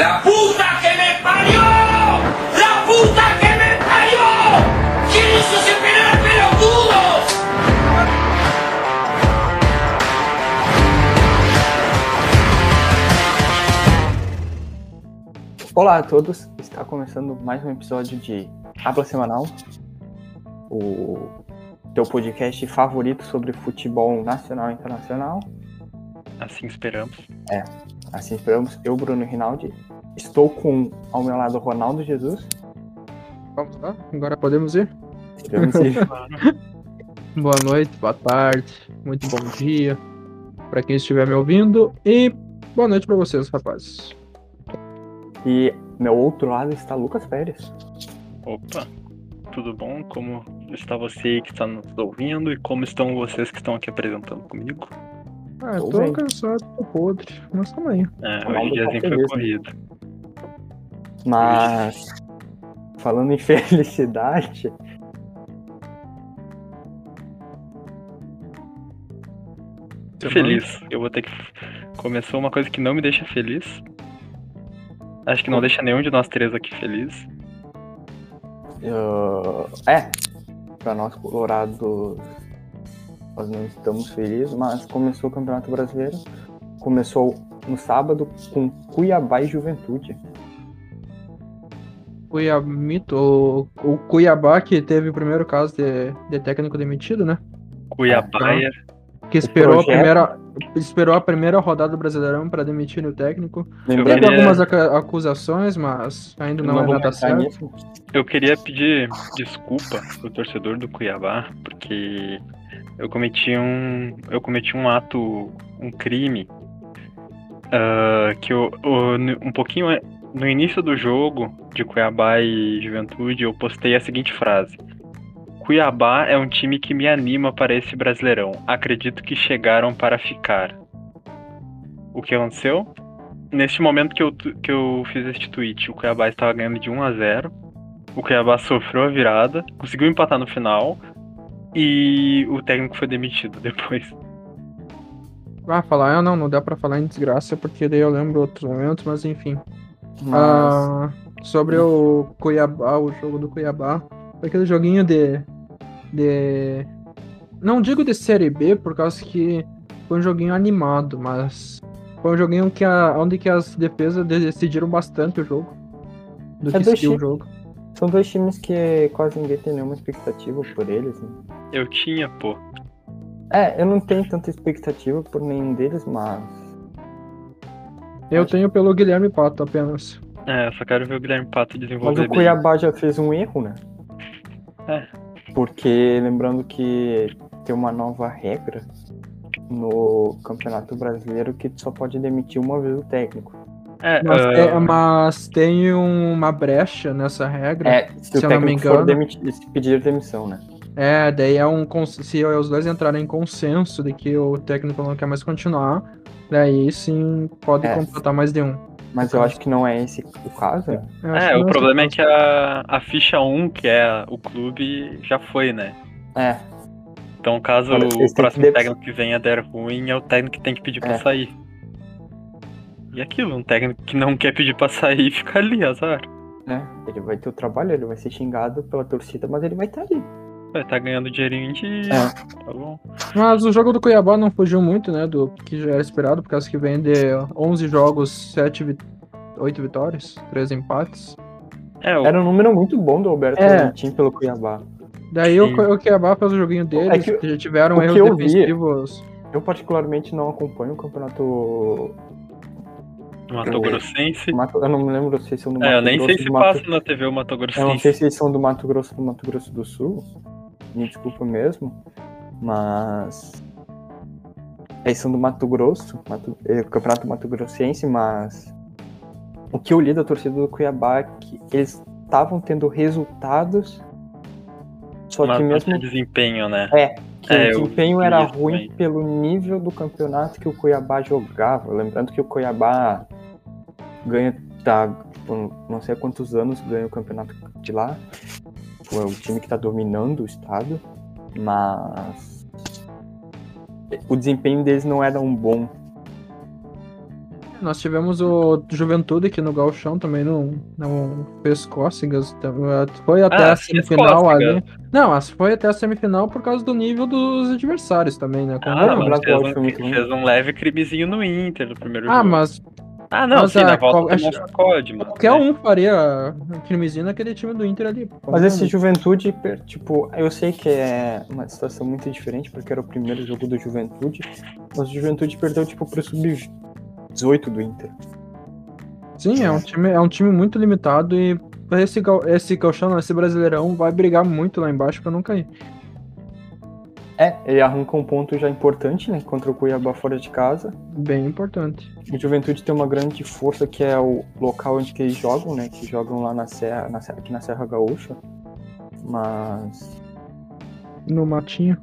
La puta que me parió! La puta que me parió! ¿Quién hizo ese penal pelotudo? Olá a todos, está começando mais um episódio de Habla Semanal, o teu podcast favorito sobre futebol nacional e internacional. Assim esperamos. Assim esperamos, eu, Bruno Rinaldi, estou com ao meu lado Ronaldo Jesus. Vamos lá? Agora podemos ir? Esperamos ir. Boa noite, boa tarde, muito bom dia para quem estiver me ouvindo e boa noite para vocês, rapazes. E meu outro lado está Lucas Pérez. Opa, tudo bom? Como está você que está nos ouvindo e como estão vocês que estão aqui apresentando comigo? Ah, eu Tô bem. cansado, tô podre, mas tamo aí. É, Ronaldo hoje o diazinho tá foi feliz, né? corrido. Mas, falando em felicidade, Tô feliz. Eu vou ter que. Começou uma coisa que não me deixa feliz. Acho que não deixa nenhum de nós três aqui feliz. eu- é, para nós colorados, nós não estamos felizes, mas começou o Campeonato Brasileiro. Começou no sábado com Cuiabá e Juventude. Cuiabito, o, o Cuiabá que teve o primeiro caso de, de técnico demitido, né? Cuiabaia. Que esperou a, primeira, esperou a primeira rodada do Brasileirão para demitir o técnico. Lembrando Teve queria- algumas acusações, mas ainda não, é vou nada entrar certo. nisso. Eu queria pedir desculpa pro torcedor do Cuiabá, porque eu cometi um. Eu cometi um ato, um crime. ah, que eu, eu- um pouquinho no início do jogo de Cuiabá e Juventude, eu postei a seguinte frase. Cuiabá é um time que me anima para esse Brasileirão. Acredito que chegaram para ficar. O que aconteceu? Neste momento que eu, que eu fiz este tweet, o Cuiabá estava ganhando de 1 a 0 o Cuiabá sofreu a virada, conseguiu empatar no final e o técnico foi demitido depois. Ah, falar, ah, não, não dá pra falar em desgraça, porque daí eu lembro outros momentos, mas enfim. Mas, Ah, sobre o Cuiabá, o jogo do Cuiabá, foi aquele joguinho de. de. Não digo de série B, por causa que foi um joguinho animado, mas foi um joguinho que a, onde que as defesas decidiram bastante o jogo. Do É que dois seguir o jogo. são dois times que quase ninguém tem nenhuma expectativa por eles. Né? Eu tinha, pô. É, eu não tenho tanta expectativa por nenhum deles, mas Eu tenho pelo Guilherme Pato apenas. É, eu só quero ver o Guilherme Pato Mas desenvolver o bem. Cuiabá já fez um erro, né? É. Porque lembrando que tem uma nova regra no Campeonato Brasileiro que tu só pode demitir uma vez o técnico. É, Mas, é- mas tem uma brecha nessa regra. É, se, Se o eu não me técnico for engano. demitir, se pedir demissão, né? É, daí é um. Se os dois entrarem em consenso de que o técnico não quer mais continuar, daí sim pode É. contratar mais de um. Mas eu acho que não é esse o caso, né? É, que o problema é que a, a ficha 1, que é o clube, já foi, né? É, Então, caso Olha, o próximo deve- técnico que venha der ruim, é o técnico que tem que pedir pra É. sair. E aquilo, um técnico que não quer pedir pra sair fica ali, azar. né? Ele vai ter o trabalho, ele vai ser xingado pela torcida, mas ele vai estar ali. Vai tá ganhando dinheirinho dia, É. tá bom. Mas o jogo do Cuiabá não fugiu muito, né? Do que já era esperado, por causa que vem de 11 jogos, 7 vi 8 vitórias, 3 empates. É, o, Era um número muito bom do Alberto É. Valentim pelo Cuiabá. Daí o, o Cuiabá fez o joguinho deles, É que que já tiveram erros eu vi- defensivos. Eu particularmente não acompanho o campeonato. Mato eu- Grossense. Mato- Eu não me lembro se são do É, eu Mato nem Grosso sei do se Mato- passa na TV o Mato Eu não sei Grossense. se eles são do Mato Grosso do Mato Grosso do Sul. Me desculpa mesmo. Mas. Eles são do Mato Grosso, Mato, é, Campeonato Mato Grossense, mas. O que eu li da torcida do Cuiabá é que eles estavam tendo resultados. Só Mas que mesmo desempenho, né? que É, o desempenho era ruim também. pelo nível do campeonato que o Cuiabá jogava. Lembrando que o Cuiabá ganha, tá, não sei há quantos anos ganha o campeonato de lá. É o time que tá dominando o estado, mas o desempenho deles não era um bom. Nós tivemos o Juventude aqui no Galchão também não, não fez cócegas. então, Foi até Ah, a semifinal cócegas. ali. Não, mas foi até a semifinal por causa do nível dos adversários também, né? Como- Ah, o mas Brasil fez, um, fez um leve crimezinho no Inter no primeiro Ah, jogo. mas Ah, não, mas sim, a- na volta acho- sacode, mano. qualquer um faria crimezinho naquele time do Inter ali. Mas esse Juventude, tipo, eu sei que é uma situação muito diferente, porque era o primeiro jogo do Juventude, mas o Juventude perdeu, tipo, pro sub-18 do Inter. Sim, é um time, é um time muito limitado e esse, esse esse Brasileirão vai brigar muito lá embaixo pra não cair. É, ele arranca um ponto já importante, né, contra o Cuiabá fora de casa. Bem importante. O Juventude tem uma grande força que é o local onde que eles jogam, né, que jogam lá na Serra, na Serra- aqui na Serra Gaúcha. Mas No Matinho.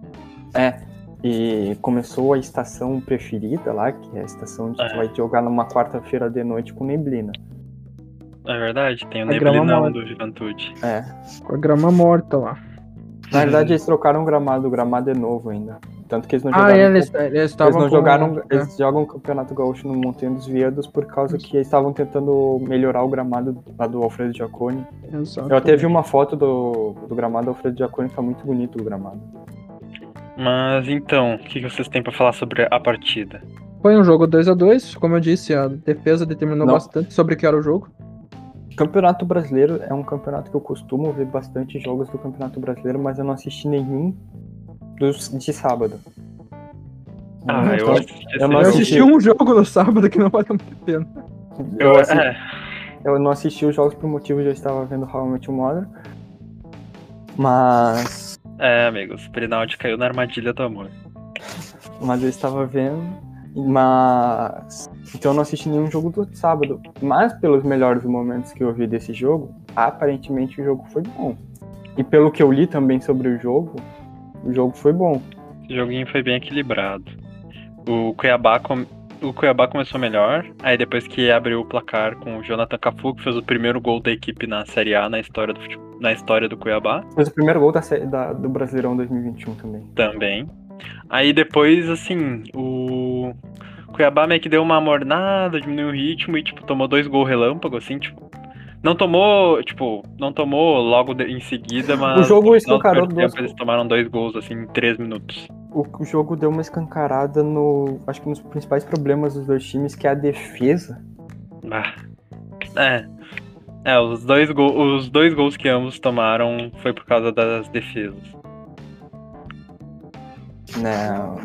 É, e começou a estação preferida lá, que é a estação onde É. tu vai jogar numa quarta-feira de noite com neblina. É verdade, tem o A grama neblinão do Juventude. É. Com a grama morta lá. Na verdade, eles trocaram o gramado, o gramado é novo ainda. Tanto que eles não Ah, jogaram. eles com- eles eles estavam não com- jogaram. é. Eles jogam o Campeonato Gaúcho no Montanha dos Veados por causa que eles estavam tentando melhorar o gramado lá do Alfredo Giacone. Exato. Eu até vi uma foto do, do gramado do Alfredo Giacone, tá muito bonito o gramado. Mas então, o que que vocês têm pra falar sobre a partida? Foi um jogo 2 a 2 como eu disse, a defesa determinou Não. bastante sobre o que era o jogo. Campeonato Brasileiro é um campeonato que eu costumo ver bastante jogos do Campeonato Brasileiro, mas eu não assisti nenhum dos de sábado. Ah, eu Então, assisti eu não Eu jogo. assisti um jogo no sábado que não vale muito a pena. eu, Eu, assi- é, eu não assisti os jogos por motivo de eu estava vendo How I Met Your Mother. Mas. é, amigos, o Perinaldi caiu na armadilha do amor. Mas eu estava vendo. Mas. Então eu não assisti nenhum jogo do sábado. Mas pelos melhores momentos que eu vi desse jogo, aparentemente o jogo foi bom. E pelo que eu li também sobre o jogo, o jogo foi bom. Esse joguinho foi bem equilibrado. O Cuiabá, com- o Cuiabá começou melhor, aí depois que abriu o placar com o Jonathan Cafu, que fez o primeiro gol da equipe na Série A na história do, fute- na história do Cuiabá Fez o primeiro gol da, da- do Brasileirão 2021 também. também. Aí depois, assim, o Cuiabá meio que deu uma mornada, diminuiu o ritmo e, tipo, tomou dois gols relâmpago, assim, tipo. Não tomou, tipo, não tomou logo de- em seguida, mas. O jogo escancarou duas tempo, Eles tomaram dois gols, assim, em três minutos. O, o jogo deu uma escancarada no. Acho que nos principais problemas dos dois times, que é a defesa. Ah. É. É, os dois, gol, os dois gols que ambos tomaram foi por causa das defesas.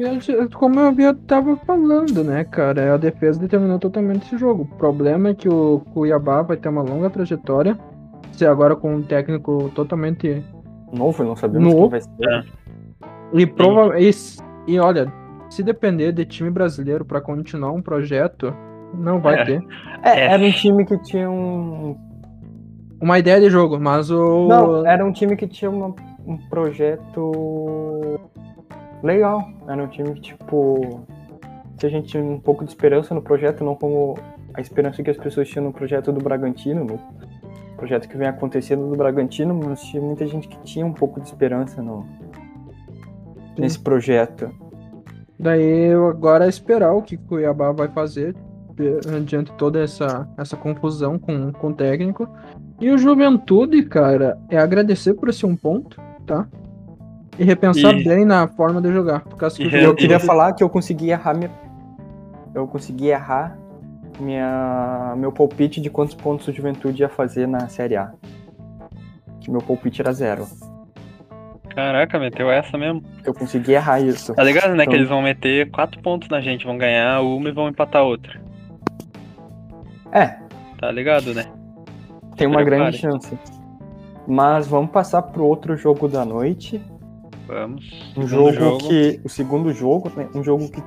Eu- Como eu havia tava falando, né, cara? A defesa determinou totalmente esse jogo. O problema é que o Cuiabá vai ter uma longa trajetória. Se agora com um técnico totalmente. Novo, não sabemos Novo. quem vai ser. É. E, prova... e, e olha, se depender de time brasileiro pra continuar um projeto, não vai É. ter. É, É. era um time que tinha um. Uma ideia de jogo, mas o. Não, era um time que tinha uma- um projeto legal. Era um time que, tipo. Que a gente tinha um pouco de esperança no projeto, não como a esperança que as pessoas tinham no projeto do Bragantino, no projeto que vem acontecendo do Bragantino, mas tinha muita gente que tinha um pouco de esperança no, nesse projeto. Daí eu agora é esperar o que o Cuiabá vai fazer diante de toda essa, essa confusão com, com o técnico. E o Juventude, cara, é agradecer por esse um ponto, tá? E repensar E- bem na forma de jogar. Por causa que E eu queria falar que eu consegui errar minha. Eu consegui errar minha... meu palpite de quantos pontos o Juventude ia fazer na Série A. Que meu palpite era zero. Caraca, meteu essa mesmo. Eu consegui errar isso. Tá ligado, né? Então- Que eles vão meter quatro pontos na gente, vão ganhar uma e vão empatar outra. É, Tá ligado, né? tem uma grande chance. Mas vamos passar pro outro jogo da noite. Vamos. Um Segundo jogo, que. O segundo jogo, né? Um jogo que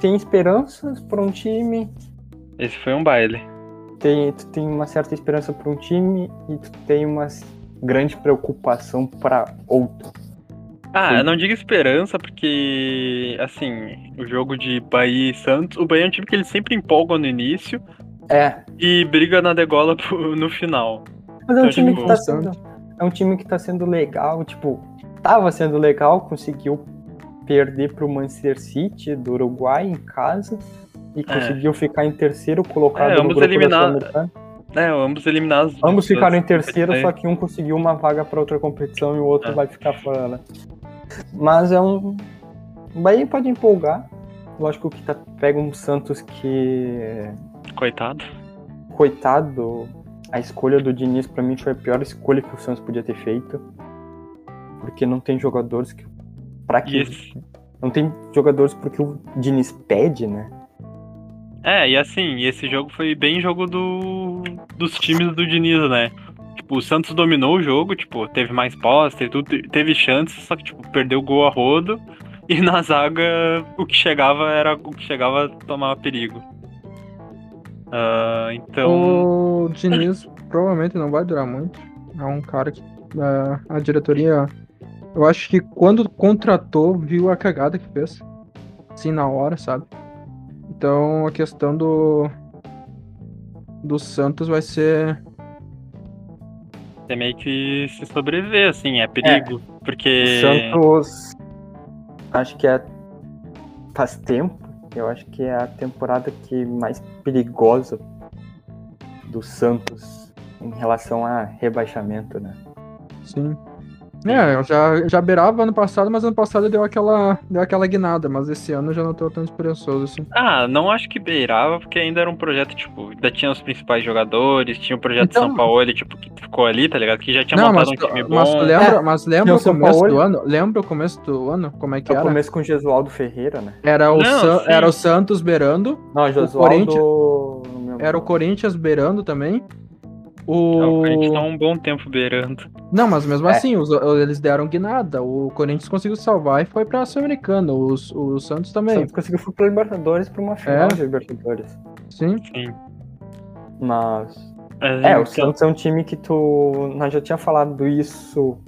tem esperanças para um time. Esse foi um baile. Tem, tu tem uma certa esperança para um time e tu tem uma grande preocupação para outro. Ah, Sim. eu não digo esperança, porque, assim, o jogo de Bahia e Santos, o Bahia é um time que eles sempre empolgam no início É, e briga na degola no final. Mas é um Eu time digo, que tá sendo. É um time que tá sendo legal, tipo, tava sendo legal, conseguiu perder pro Manchester City do Uruguai em casa. e conseguiu ficar em terceiro colocado É, no ambos eliminaram- Sul-Americana. É, ambos eliminados. Ambos ficaram em terceiro, só que um conseguiu uma vaga para outra competição e o outro É. vai ficar fora, né? Mas é um. O Bahia pode empolgar. Lógico que tá... pega um Santos que. Coitado. Coitado, a escolha do Diniz pra mim foi a pior escolha que o Santos podia ter feito. Porque não tem jogadores que. Pra que. Esse- Não tem jogadores porque o Diniz pede, né? É, e assim, esse jogo foi bem jogo do dos times do Diniz, né? Tipo, o Santos dominou o jogo, tipo, teve mais posse, teve, tudo, teve chances, só que, tipo, perdeu o gol a rodo. E na zaga, o que chegava era o que chegava tomava perigo. Ah, então. O Diniz provavelmente não vai durar muito. É um cara que a, a diretoria, eu acho que quando contratou, viu a cagada que fez. Assim, na hora, sabe? Então a questão do. Do Santos vai ser. É meio que se sobreviver, assim, é perigo. O Porque. Santos. Acho que é. Faz tempo. Eu acho que é a temporada que mais perigosa do Santos em relação a rebaixamento, né? Sim. É, eu já, já beirava ano passado, mas ano passado deu aquela, deu aquela guinada, mas esse ano eu já não tô tão esperançoso assim. Ah, não acho que beirava, porque ainda era um projeto, tipo, ainda tinha os principais jogadores, tinha o projeto Então- São Paulo, tipo, que ficou ali, tá ligado? Que já tinha Não, mas, montado um time bom. mas lembra, mas lembra o o começo Paulo. do ano? Lembra o começo do ano? Como é que É o era? começo com o Gesualdo Ferreira, né? Era o, Não, San- era o Santos beirando, Não, Gesualdo. Corinthians- não me lembro. era o Corinthians beirando também. É, O... o Corinthians tá um bom tempo beirando. Não, mas mesmo É. assim, os- eles deram guinada. O Corinthians conseguiu salvar e foi pra Sul-Americana. Os- O, Santos O também. Santos conseguiu ir pra Libertadores pra uma final É. de Libertadores. Sim. Sim. Mas. Mas, É, o então, Santos é um time que tu. Nós já tinha falado isso.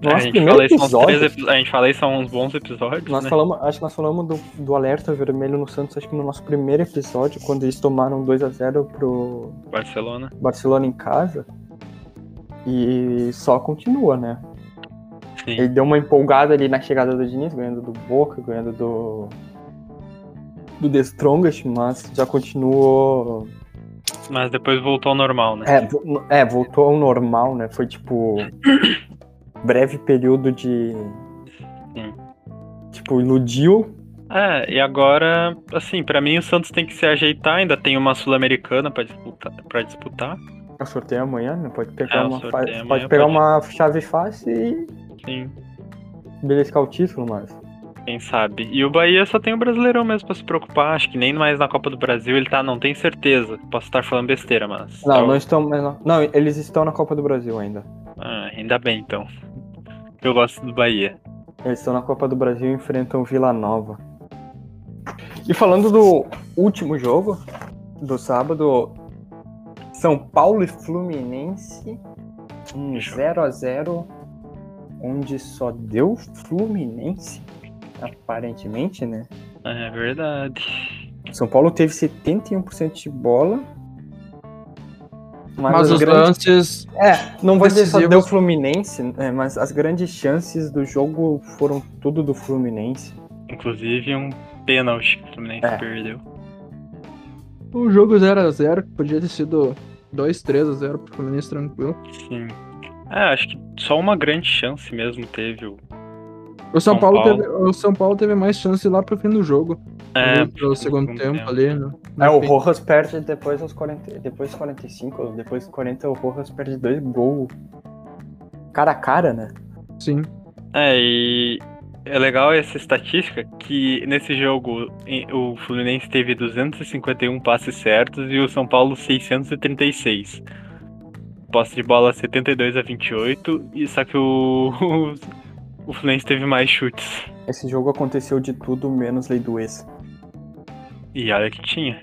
No a gente primeiro episódio. epi- A gente fala isso há uns bons episódios. Nós né? falamos, acho que nós falamos do, do alerta vermelho no Santos, acho que no nosso primeiro episódio, quando eles tomaram 2 a 0 pro Barcelona. Barcelona em casa. E só continua, né? Sim. Ele deu uma empolgada ali na chegada do Diniz, ganhando do Boca, ganhando do. do The Strongest, mas já continuou. Mas depois voltou ao normal, né? É, é, voltou ao normal, né? Foi tipo. breve período de. Sim. Tipo, iludiu. É, e agora, assim, pra mim o Santos tem que se ajeitar, ainda tem uma Sul-Americana pra disputar, pra disputar. O sorteio é amanhã, né? Pode pegar, É, uma, fa- é amanhã, pode pegar pode. uma chave fácil e Sim, beliscar o título, mas. quem sabe. E o Bahia só tem o Brasileirão mesmo pra se preocupar, acho que nem mais na Copa do Brasil ele tá, não tenho certeza. Posso estar falando besteira, mas. Não, eu- não estão. não, eles estão na Copa do Brasil ainda. Ah, ainda bem então. Eu gosto do Bahia. Eles estão na Copa do Brasil e enfrentam Vila Nova. E falando do último jogo do sábado, São Paulo e Fluminense, um 0 a 0 onde só deu Fluminense, aparentemente, né? É verdade. São Paulo teve 71% de bola. Mas as os grandes- lances. É, não vou dizer só decisivos- deu Fluminense, é, mas as grandes chances do jogo foram tudo do Fluminense. Inclusive um pênalti que o Fluminense É. perdeu. O jogo 0x0, podia ter sido 2-3x0 pro Fluminense tranquilo. Sim. É, acho que só uma grande chance mesmo teve o. O São, São Paulo, Paulo. Teve, o São Paulo teve mais chance lá pro fim do jogo. É, ali pro segundo tempo, ali. No, no É, o. Rojas perde depois aos 40, depois dos 45, ou depois dos 40 o Rojas perde dois gols cara a cara, né? Sim. É, e é legal essa estatística que nesse jogo o Fluminense teve 251 passes certos e o São Paulo 636. Posse de bola 72 a 28, e só que o, o, Fluminense teve mais chutes. Esse jogo aconteceu de tudo menos lei do ex. E olha que tinha.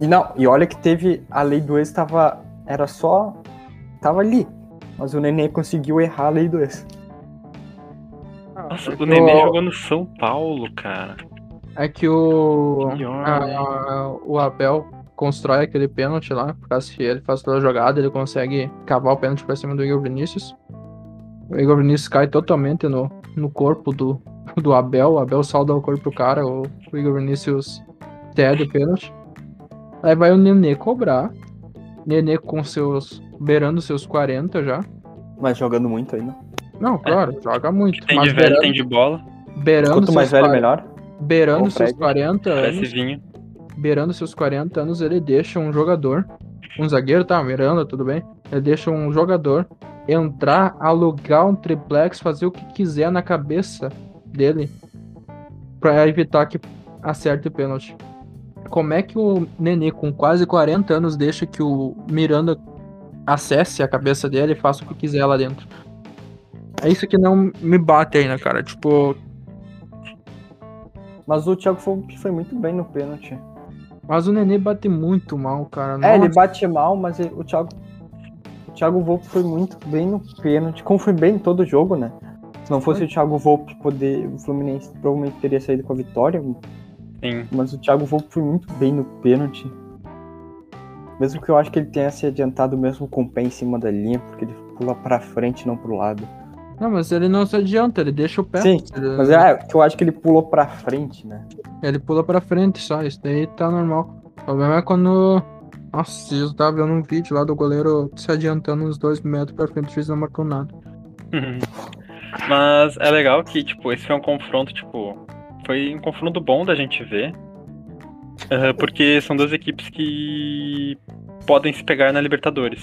E não, e olha que teve a lei do ex tava era só tava ali, mas o Nenê conseguiu errar a lei do ex. Nossa, é o Nenê jogou no São Paulo, cara. É que o. A- a- o Abel constrói aquele pênalti lá, por causa que ele faz toda a jogada, ele consegue cavar o pênalti pra cima do Igor Vinícius. O Igor Vinícius cai totalmente no, no corpo do, do Abel. O Abel salda o corpo do cara, o, o Igor Vinícius cede o pênalti. Aí vai o Nenê cobrar. Nenê com seus. beirando seus 40 já. Mas jogando muito ainda. Não, claro, joga muito. Tem mas de velho, beirando, tem de bola. beirando Quanto mais seus velho, 40 melhor. Beirando seus Fred. 40 Parece anos. vinho. beirando seus 40 anos, ele deixa um jogador, um zagueiro, tá, Miranda, tudo bem? Ele deixa um jogador entrar, alugar um triplex, fazer o que quiser na cabeça dele pra evitar que acerte o pênalti. Como é que o Nenê, com quase 40 anos, deixa que o Miranda acesse a cabeça dele e faça o que quiser lá dentro? É isso que não me bate ainda, cara. Tipo, Mas o Thiago foi, foi muito bem no pênalti. mas o Nenê bate muito mal, cara. É, ele Nossa. bate mal, mas ele- o Thiago. O Thiago Volpe foi muito bem no pênalti. Como foi bem em todo o jogo, né? Se não fosse o Thiago Volpe poder. O Fluminense provavelmente teria saído com a vitória. Sim. Mas o Thiago Volpe foi muito bem no pênalti. Mesmo que eu acho que ele tenha se adiantado mesmo com o pé em cima da linha, porque ele pula pra frente, não pro lado. Não, mas ele não se adianta, ele deixa o pé. Sim, Ele- Mas é que eu acho que ele pulou pra frente, né? Ele pula pra frente só, isso daí tá normal. O problema é quando. Nossa, eu tava vendo um vídeo lá do goleiro se adiantando uns dois metros pra frente, o juiz não marcou nada. Mas é legal que, tipo, esse foi um confronto, tipo, foi um confronto bom da gente ver. Aham, porque são duas equipes que podem se pegar na Libertadores.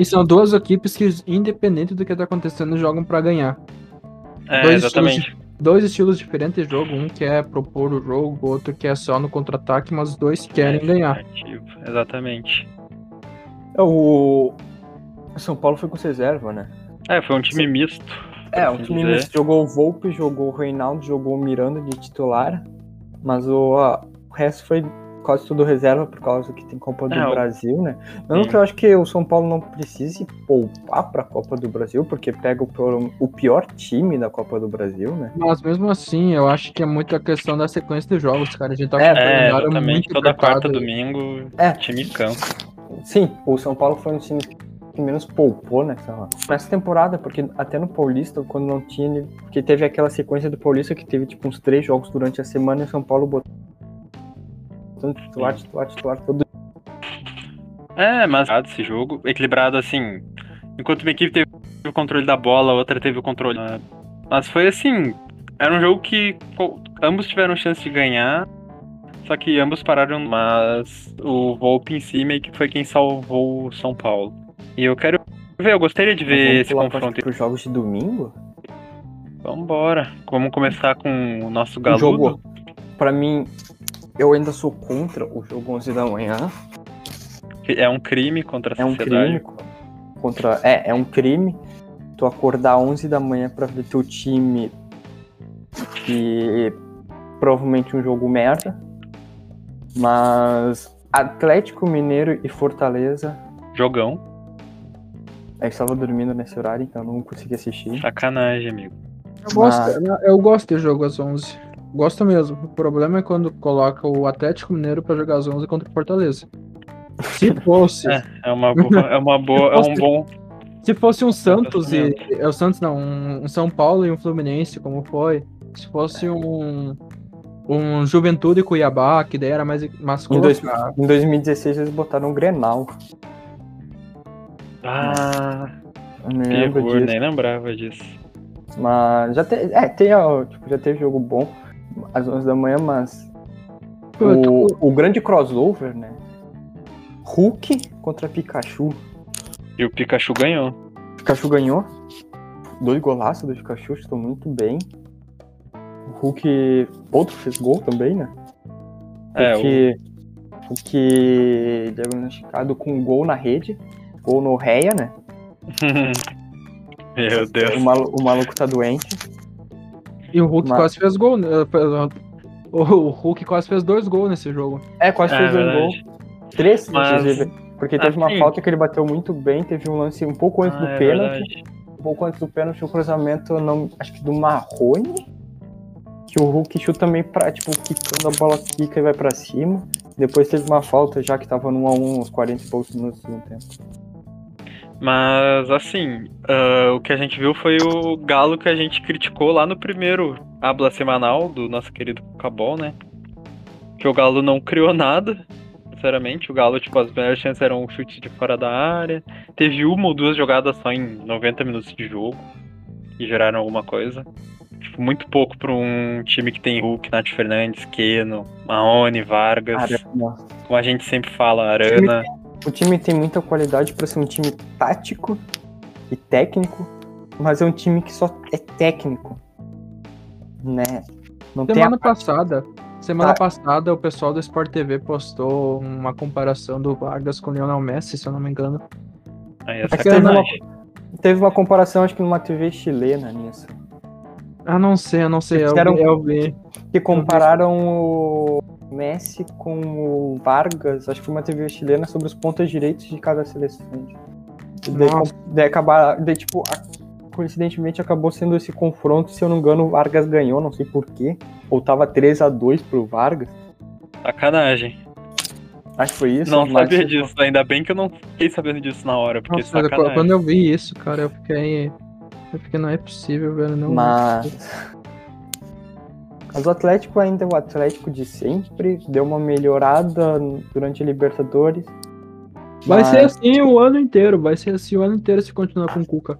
E são duas equipes que, independente do que tá acontecendo, jogam pra ganhar. É, Dois exatamente. Dois estilos diferentes de jogo, um que é propor o jogo, o outro que é só no contra-ataque, mas os dois querem É, ganhar. Exatamente. É, O o São Paulo foi com reserva, né? É, foi um time misto. É, o time dizer. jogou o Volpe, jogou o Reinaldo, jogou o Miranda de titular, mas o, a- o resto foi quase tudo reserva por causa que tem Copa do É, o- Brasil, né? Mesmo que eu acho que o São Paulo não precise poupar pra Copa do Brasil, porque pega o pior, o pior time da Copa do Brasil, né? Mas mesmo assim, eu acho que é muito a questão da sequência de jogos, cara. A gente tá É, com É, exatamente. muito Toda quarta, domingo, É. time cansa. Sim, o São Paulo foi um time que menos poupou nessa, nessa temporada, porque até no Paulista, quando não tinha, porque teve aquela sequência do Paulista que teve tipo uns três jogos durante a semana e o São Paulo botou titular, titular, titular, todo É, mas esse jogo, equilibrado assim. Enquanto uma equipe teve o controle da bola, a outra teve o controle. Mas foi assim. Era um jogo que ambos tiveram chance de ganhar. Só que ambos pararam, mas o Volpe em si que foi quem salvou o São Paulo. E eu quero ver, eu gostaria de ver esse confronto. para os jogos de domingo? Vambora. Vamos começar com o nosso O galudo. jogo, pra mim, eu ainda sou contra o jogo 11 da manhã. É um crime contra a É um sociedade. crime contra, é, é um crime. Tu acordar 11 da manhã pra ver teu time que provavelmente um jogo merda. Mas Atlético Mineiro e Fortaleza, Jogão. Eu estava dormindo nesse horário, então não consegui assistir. Sacanagem, amigo. Eu gosto, eu gosto de jogo às 11. Gosto mesmo. O problema é quando coloca o Atlético Mineiro pra jogar às 11 contra o Fortaleza. Se fosse, É, é uma boa, é uma boa, é um bom. se fosse um Santos e Gosto é o Santos não, um, um São Paulo e um Fluminense, como foi. Se fosse um um Juventude e Cuiabá, que daí era mais mais Em, dois- em 2016 eles botaram o Grenal. Ah, me lembro terror, disso. nem lembrava disso. Mas já, te, é, tem, ó, tipo, já teve jogo bom às 11 da manhã, mas o, o grande crossover, né? Hulk contra Pikachu. E o Pikachu ganhou. Pikachu ganhou. Dois golaços do Pikachu, estou muito bem. O Hulk. Outro fez gol também, né? É, o- Hulk. Hulk diagnosticado com gol na rede. Gol no Reia, né? Meu Deus. O, malu- o maluco tá doente. E o Hulk Mas- quase fez gol. né? O Hulk quase fez dois gols nesse jogo. É, quase É fez um gol. Três, Mas- inclusive. Porque teve uma assim- falta que ele bateu muito bem, teve um lance um pouco antes Ah, do é pênalti. verdade. Um pouco antes do pênalti, o cruzamento, não, acho que do Marrone. Que o Hulk chuta meio pra, tipo, quicando a bola quica e vai pra cima. Depois teve uma falta já que tava no 1x1, uns 40 e poucos minutos do segundo tempo. Mas assim, ah, o que a gente viu foi o Galo que a gente criticou lá no primeiro habla semanal do nosso querido Cabol, né? porque o Galo não criou nada, sinceramente. O Galo, tipo, as melhores chances eram um chute de fora da área. Teve uma ou duas jogadas só em 90 minutos de jogo e geraram alguma coisa. Tipo, muito pouco para um time que tem Hulk, Nath Fernandes, Keno, Maone, Vargas. Arana. Como a gente sempre fala, Arana. O time tem muita qualidade para ser um time tático e técnico, mas é um time que só é técnico. Né? Não tem a Semana passada, semana Tá. passada, o pessoal do Sport TV postou uma comparação do Vargas com o Lionel Messi, se eu não me engano. Aí é que teve uma, teve uma comparação, acho que numa TV chilena nisso. Ah, não sei, eu não sei. Eu, Fizeram- vi- eu vi. Que compararam o Messi com o Vargas, acho que foi uma TV chilena, sobre os pontos direitos de cada seleção. E daí, daí acabar, daí, tipo, a- coincidentemente acabou sendo esse confronto, se eu não me engano, o Vargas ganhou, não sei porquê. Ou tava 3 a 2 pro Vargas. Sacanagem. Acho que foi isso. não sabia disso. Ainda bem que eu não fiquei sabendo disso na hora, porque Nossa, sacanagem. quando eu vi isso, cara, eu fiquei. Eu fiquei, não é possível, velho. Não, Mas. Mas o Atlético ainda é o Atlético de sempre, deu uma melhorada durante a Libertadores. Vai mas- ser assim o ano inteiro, vai ser assim o ano inteiro se continuar com o Cuca.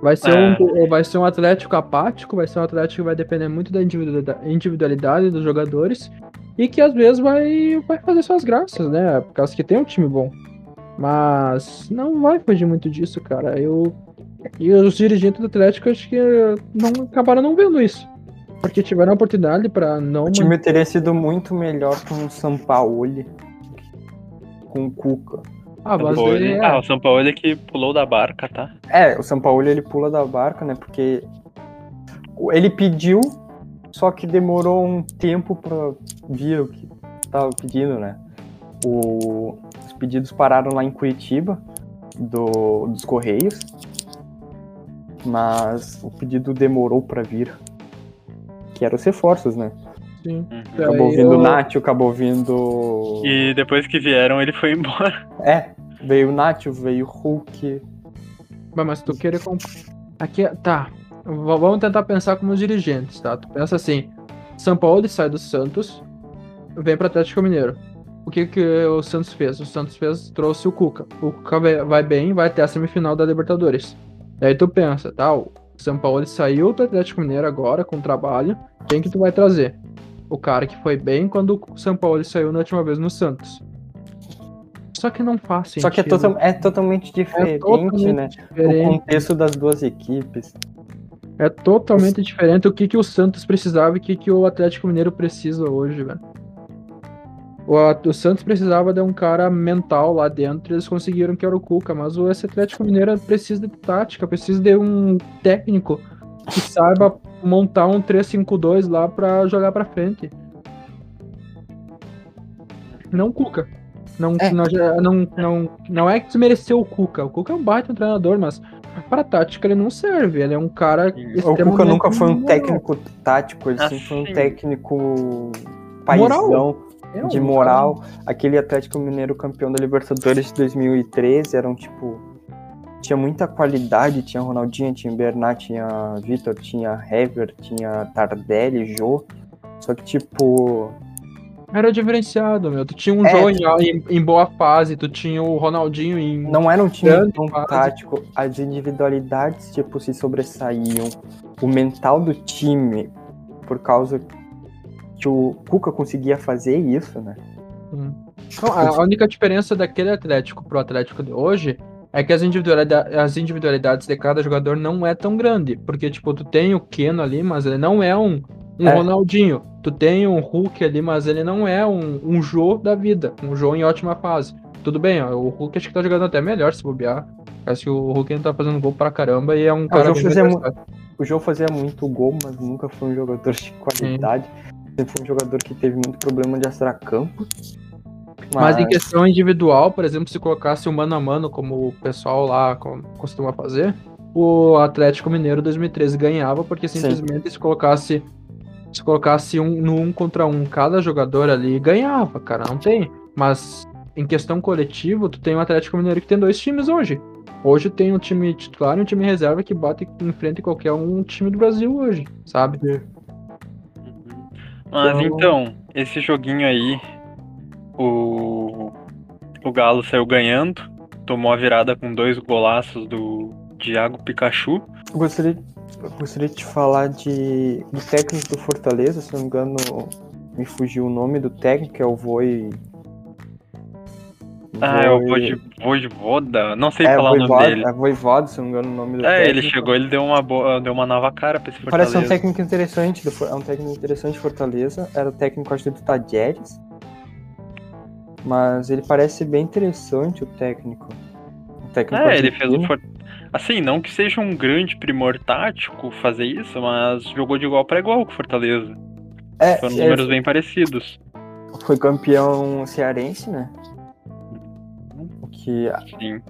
Vai ser, um, vai ser um Atlético apático, vai ser um Atlético que vai depender muito da individualidade, individualidade dos jogadores e que às vezes vai, vai fazer suas graças, né? Por causa que tem um time bom. Mas não vai fugir muito disso, cara. Eu, e os dirigentes do Atlético acho que não acabaram não vendo isso. Porque tiveram a oportunidade pra não. O time teria sido muito melhor com o Sampaoli, com o Cuca. Ah, mas Sampaoli- é, Ah, o São Paulo é que pulou da barca, tá? É, o Sampaoli ele pula da barca, né? Porque ele pediu, só que demorou um tempo pra vir o que tava pedindo, né? O- os pedidos pararam lá em Curitiba, do- dos Correios, mas o pedido demorou pra vir. Que eram os reforços, né? sim. Uhum. Acabou vindo eu- o Nacho, acabou vindo. E depois que vieram, ele foi embora. É, veio o Nacho, veio o Hulk. Mas, tu querer comp... Aqui, é- tá. V- vamos tentar pensar como os dirigentes, tá? Tu pensa assim: São Paulo sai do Santos, vem pro Atlético Mineiro. O que que o Santos fez? O Santos fez, trouxe o Cuca. O Cuca vai- vai bem, vai até a semifinal da Libertadores. Daí tu pensa, tá? O São Paulo saiu do Atlético Mineiro agora com trabalho. Quem que tu vai trazer? O cara que foi bem quando o São Paulo saiu na última vez no Santos. Só que não faz sentido. Só que é, total- é totalmente É diferente, totalmente né? O diferente. contexto das duas equipes. É totalmente diferente o que, que o Santos precisava e o que, que o Atlético Mineiro precisa hoje, velho. O, o Santos precisava de um cara mental lá dentro, eles conseguiram que era o Cuca, mas o esse Atlético Mineiro precisa de tática, precisa de um técnico que saiba montar um 3-5-2 lá pra jogar pra frente. Não o Cuca. Não, É. não, não, não, não é que desmereceu o Cuca. O Cuca é um baita treinador, mas pra tática ele não serve. Ele é um cara. O O Cuca nunca foi um técnico tático, ele Ah, sempre foi um técnico paizão, Moral. É de moral. Aquele Atlético Mineiro campeão da Libertadores de 2013 era um tipo. Tinha muita qualidade, tinha Ronaldinho, tinha Bernat, tinha Vitor, tinha Hever, tinha Tardelli, Jô. Só que, tipo, Era diferenciado, meu. Tu tinha um É, jogo em, em- boa fase, tu tinha o Ronaldinho em. não era um time tão fase. tático. As individualidades, tipo, se sobressaíam. O mental do time, por causa que o Cuca conseguia fazer isso, né? Hum. A, única diferença daquele Atlético pro Atlético de hoje é que as, individualidade, as individualidades de cada jogador não é tão grande. Porque, tipo, tu tem o Keno ali, mas ele não é um, um É. Ronaldinho. Tu tem um Hulk ali, mas ele não é um, um Jô da vida. Um Jô em ótima fase. Tudo bem, ó, o Hulk acho que tá jogando até melhor se bobear. Acho que o Hulk ainda tá fazendo gol pra caramba e é um cara Jô bem fazia mu-. O João fazia muito gol, mas nunca foi um jogador de qualidade. Sempre foi um jogador que teve muito problema de extracampo. Mas em questão individual, por exemplo, se colocasse o mano a mano, como o pessoal lá co- costuma fazer, o Atlético Mineiro 2013 ganhava, porque Sim. simplesmente se colocasse se colocasse um no um contra um cada jogador ali, ganhava, cara, não tem. Mas em questão coletiva, tu tem o Atlético Mineiro que tem dois times hoje. Hoje tem um time titular e um time reserva que bate em frente a qualquer um time do Brasil hoje, sabe? Mas Então- então, esse joguinho aí, o, o Galo saiu ganhando, tomou a virada com dois golaços do Thiago Pikachu. Gostaria, gostaria de te falar de, do técnico do Fortaleza, se não me engano, me fugiu o nome do técnico, que é o Voi. Ah, é o Voj- Vojvoda, não sei é, falar o nome Voivoda, dele. é Voivoda, se não me engano o nome do É, ele chegou, ele deu uma boa, deu uma nova cara pra esse Parece um Fortaleza. técnico interessante, do é um técnico interessante de Fortaleza. Era o técnico, acho, do Tadjeres. Mas ele parece bem interessante, o técnico. O técnico É, ele fez o. Assim, não que seja um grande primor tático fazer isso, mas jogou de igual pra igual com o Fortaleza. É, Foram é, números bem parecidos. foi campeão cearense, né? Que, Sim.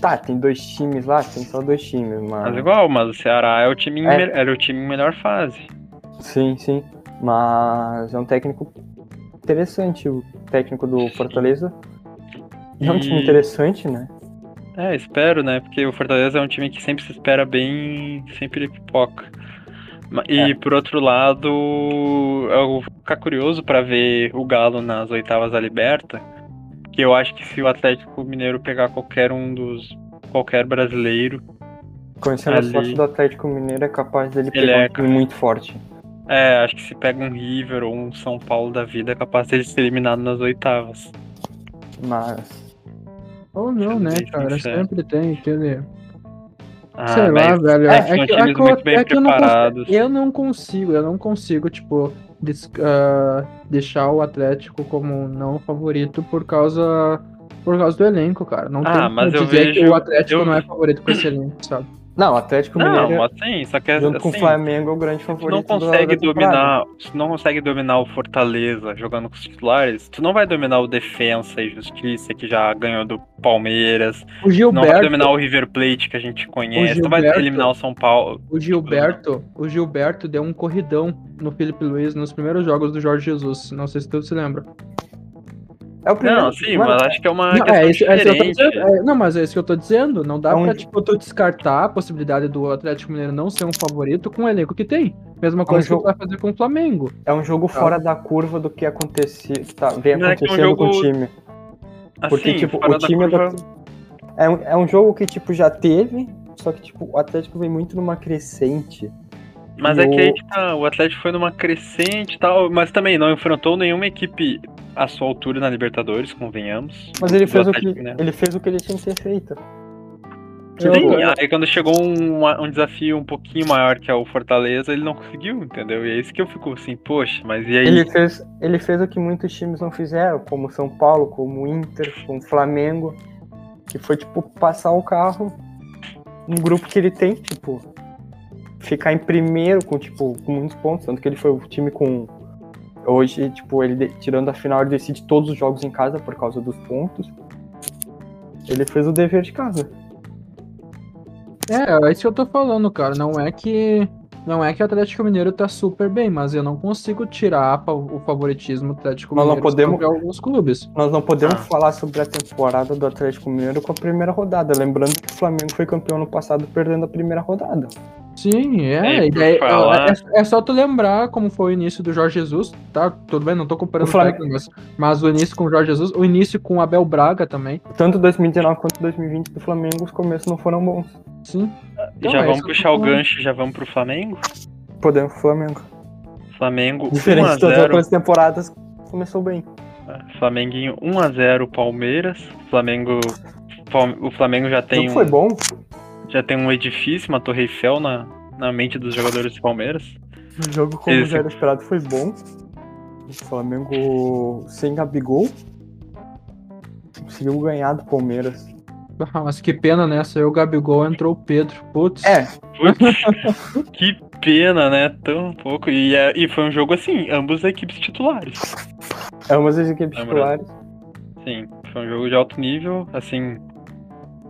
tá, tem dois times lá, tem só dois times, mas... Mas igual, mas o Ceará é o time em É. me- era o time em melhor fase. Sim, sim. Mas é um técnico interessante, o técnico do Fortaleza. E é um time interessante, né? É, espero, né? Porque o Fortaleza é um time que sempre se espera bem, sempre pipoca. E É. por outro lado, eu vou ficar curioso pra ver o Galo nas oitavas da Liberta, que eu acho que se o Atlético Mineiro pegar qualquer um dos qualquer brasileiro, Conhecendo Ali- a sorte do Atlético Mineiro, é capaz dele Ele pegar é, um time muito forte. é, acho que se pega um River ou um São Paulo da vida, é capaz dele ser eliminado nas oitavas. Mas Ou não, né, cara? sincero. Sempre tem aquele. Ah, Sei lá, mas velho. é que que eu- é que eu não consigo- preparados. Eu não consigo, eu não consigo, tipo, ah, deixar o Atlético como não favorito por causa. Por causa do elenco, cara. Não Ah, tem como mas eu dizer que vejo- o Atlético eu- não é favorito com esse elenco, sabe? Não, o Atlético Não, Mineiro, mas sim, só que junto com o assim, Flamengo, é o grande tu favorito não consegue temporada. dominar, tu não consegue dominar o Fortaleza jogando com os titulares, tu não vai dominar o Defensa e Justiça que já ganhou do Palmeiras, O tu não vai Gilberto, dominar o River Plate que a gente conhece, tu não vai Gilberto- eliminar o São Paulo. o Gilberto, o Gilberto deu um corridão no Felipe Luiz nos primeiros jogos do Jorge Jesus. Não sei se tu se lembra. É o primeiro. Não, sim, mas acho que é uma Não, questão é isso, é diferente. dizendo. É, não, mas é isso que eu tô dizendo. Não dá É um- pra, tipo, tu descartar a possibilidade do Atlético Mineiro não ser um favorito com o elenco que tem. Mesma coisa que jogo- tu vai fazer com o Flamengo. É um jogo fora da curva do que acontecia, tá, vem Mas é que é um acontecendo com o jogo- time. Porque, Assim, tipo, fora o da time curva- da- É um, é um jogo que, tipo, já teve, só que, tipo, o Atlético vem muito numa crescente. Mas E é que aí que tá, o Atlético foi numa crescente e tal, mas também não enfrentou nenhuma equipe à sua altura na Libertadores, convenhamos. Mas ele fez, o que, Atlético, né? ele fez o que ele tinha que ter feito. Sim, eu- aí quando chegou um, um desafio um pouquinho maior que é o Fortaleza, ele não conseguiu, entendeu? E é isso que eu fico assim, poxa, mas e aí? Ele fez, ele fez o que muitos times não fizeram, como São Paulo, como Inter, como Flamengo, que foi, tipo, passar o carro no grupo que ele tem, tipo, ficar em primeiro com, tipo, com muitos pontos, tanto que ele foi o time com... Hoje, tipo, ele tirando a final, ele decide todos os jogos em casa por causa dos pontos. Ele fez o dever de casa. É, é isso que eu tô falando, cara. Não é que. Não é que o Atlético Mineiro tá super bem, mas eu não consigo tirar o favoritismo do Atlético Nós não Mineiro podemos- sobre alguns clubes. Nós não podemos Ah. falar sobre a temporada do Atlético Mineiro com a primeira rodada, lembrando que o Flamengo foi campeão no passado perdendo a primeira rodada. Sim, é. É, falar- é, é só tu lembrar como foi o início do Jorge Jesus, tá? Tudo bem, não tô comparando O Flamengo- técnicos, mas o início com o Jorge Jesus, o início com o Abel Braga também. Tanto 2019 quanto 2020 do Flamengo, os começos não foram bons. Sim. E Então, já é vamos puxar o gancho, já vamos pro Flamengo? Podemos pro Flamengo. Flamengo Diferente das 1x0. outras temporadas, começou bem. Flamenguinho 1x0 Palmeiras. Flamengo. O Flamengo já O tem jogo um, foi bom. Já tem um edifício, uma Torre Eiffel na, na mente dos jogadores do Palmeiras. O jogo, como Esse- já era esperado, foi bom. O Flamengo sem Gabigol conseguiu ganhar do Palmeiras. Ah, mas que pena, né? Saiu o Gabigol, entrou o Pedro. Putz. É, Putz, que pena, né? Tão pouco. E, é- e foi um jogo assim, ambos equipes titulares. ambas as equipes Lembrando. titulares. Sim, foi um jogo de alto nível, assim.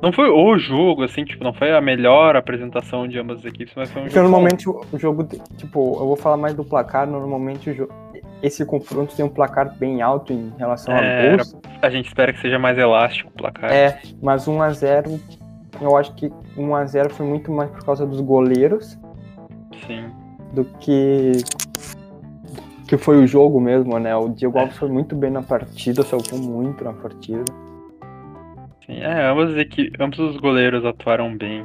Não foi o jogo, assim, tipo, não foi a melhor apresentação de ambas as equipes, mas foi um Porque jogo. bom. normalmente o jogo, tipo, eu vou falar mais do placar, normalmente o jogo, esse confronto tem um placar bem alto em relação É, a gols. A gente espera que seja mais elástico o placar. É, mas 1x0, eu acho que 1x0 foi muito mais por causa dos goleiros Sim. do que que foi o jogo mesmo, né? O Diego Alves foi muito bem na partida, salvou muito na partida. Sim, é, ambos, equi... ambos os goleiros atuaram bem.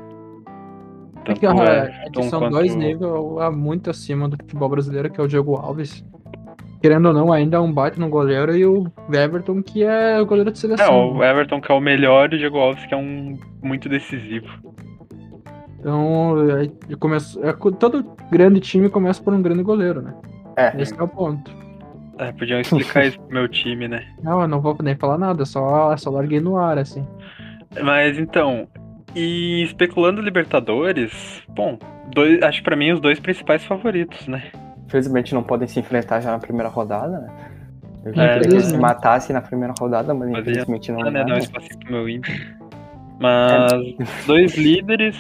É que, Tanto é que são quanto dois níveis muito acima do futebol brasileiro, que é o Diego Alves. Querendo ou não, ainda é um baita no goleiro, e o Everton, que é o goleiro de É, seleção. o Everton que é o melhor e o Diego Alves que é um muito decisivo. Então, é, e começa, é, co- todo grande time começa por um grande goleiro, né? É, Esse é o ponto. É, podiam explicar isso pro meu time, né? Não, eu não vou nem falar nada, só, só larguei no ar, assim. Mas então, e especulando Libertadores, bom, dois, acho que pra mim os dois principais favoritos, né? infelizmente não podem se enfrentar já na primeira rodada, né? Eu É, queria que eles se infelizmente. matassem na primeira rodada, mas Mas ia- infelizmente não Ah, né. Não, né? espacinho pro meu Inter. Mas dois líderes.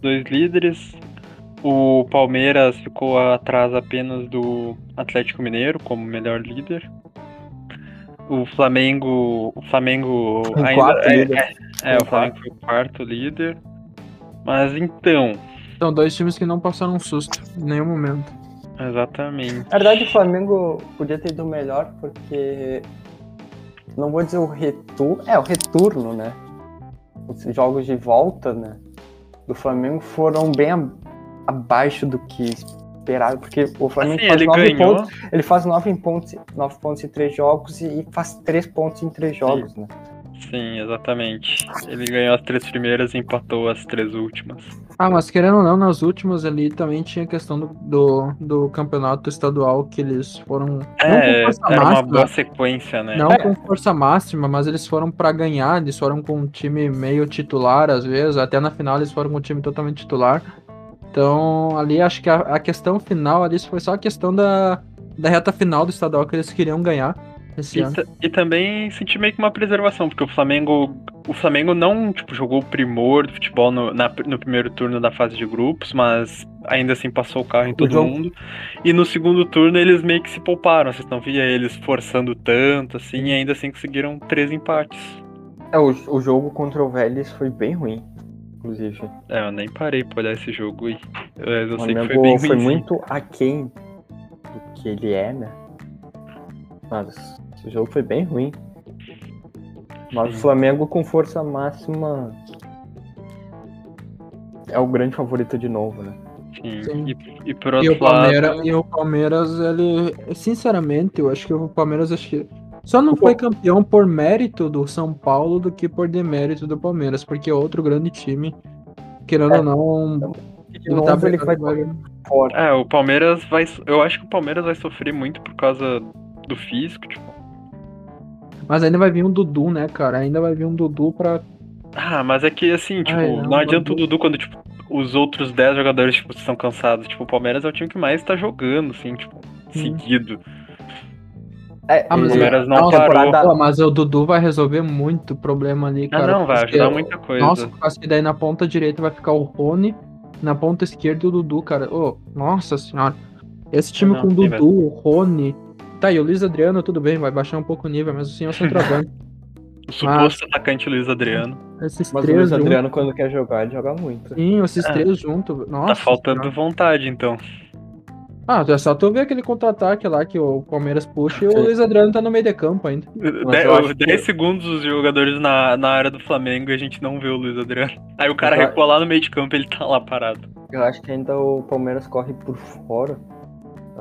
Dois líderes. O Palmeiras ficou atrás apenas do Atlético Mineiro como melhor líder. O Flamengo. O Flamengo Em ainda. quarto é, líder. é, é, Em o Flamengo foi o quarto líder. Mas então, São dois times que não passaram um susto em nenhum momento. exatamente. Na verdade, o Flamengo podia ter ido melhor, porque. Não vou dizer o retorno. É, o retorno, né? Os jogos de volta, né? Do Flamengo foram bem abaixo do que esperado, porque o Flamengo Assim, faz ele nove ganhou. pontos. Ele faz nove pontos, nove pontos em três jogos e faz três pontos em três jogos, né? Sim, exatamente. Ele ganhou as três primeiras e empatou as três últimas. Ah, mas querendo ou não, nas últimas ali também tinha a questão do, do, do campeonato estadual que eles foram. não É, com força era uma máxima, boa sequência, né? não com força máxima, mas eles foram pra ganhar, eles foram com um time meio titular às vezes, até na final eles foram com um time totalmente titular. Então, ali acho que a, a questão final ali foi só a questão da, da reta final do estadual que eles queriam ganhar esse E, ano. e também senti meio que uma preservação, porque o Flamengo. O Flamengo não tipo, jogou o primor do futebol no, na- no primeiro turno da fase de grupos, mas ainda assim passou o carro em todo mundo. E no segundo turno eles meio que se pouparam. Vocês não via eles forçando tanto, assim, e ainda assim conseguiram três empates. É, o, o jogo contra o Vélez foi bem ruim, inclusive. É, eu nem parei pra olhar esse jogo. Mas eu O sei que foi Flamengo bem foi, ruim. muito aquém do que ele é, né? Mas o jogo foi bem ruim. Mas Sim. o Flamengo com força máxima é o grande favorito de novo, né? Sim. Sim. E, e por E outro o, Palmeiras, lado. e o Palmeiras, ele. Sinceramente, eu acho que o Palmeiras acho que só não foi campeão por mérito do São Paulo do que por demérito do Palmeiras, porque é outro grande time. Querendo É. ou não. De não tá ele vai fora. É, o Palmeiras vai. Eu acho que o Palmeiras vai sofrer muito por causa do físico, tipo. Mas ainda vai vir um Dudu, né, cara? Ainda vai vir um Dudu pra. Ah, mas é que assim, tipo, Ai, não, não, adianta o Dudu. Quando, tipo, os outros 10 jogadores, tipo, estão cansados. Tipo, o Palmeiras é o time que mais tá jogando, assim, tipo, seguido. É, Ah, mas O Palmeiras não Nossa, parou. temporada- Pô, mas o Dudu vai resolver muito problema ali, Ah, cara. não, vai porque- ajudar muita coisa. Nossa, por causa que daí na ponta direita vai ficar o Rony, na ponta esquerda o Dudu, cara. Ô, nossa senhora. Esse time Não, com o Dudu, o Rony. Tá, e o Luiz Adriano, tudo bem, vai baixar um pouco o nível, mas assim é o centroavante. o suposto atacante Luiz Adriano. Esses Mas o três Luiz juntos. Adriano, quando quer jogar, ele joga muito. Sim, esses É. três juntos. Nossa. tá faltando Senhora. vontade, então. Ah, é só tu ver aquele contra-ataque lá que o Palmeiras puxa e o Sim. Luiz Adriano tá no meio de campo ainda. Mas eu acho 10 que- segundos os jogadores na, na área do Flamengo e a gente não vê o Luiz Adriano. Aí o cara eu- recua lá no meio de campo e ele tá lá parado. Eu acho que ainda o Palmeiras corre por fora.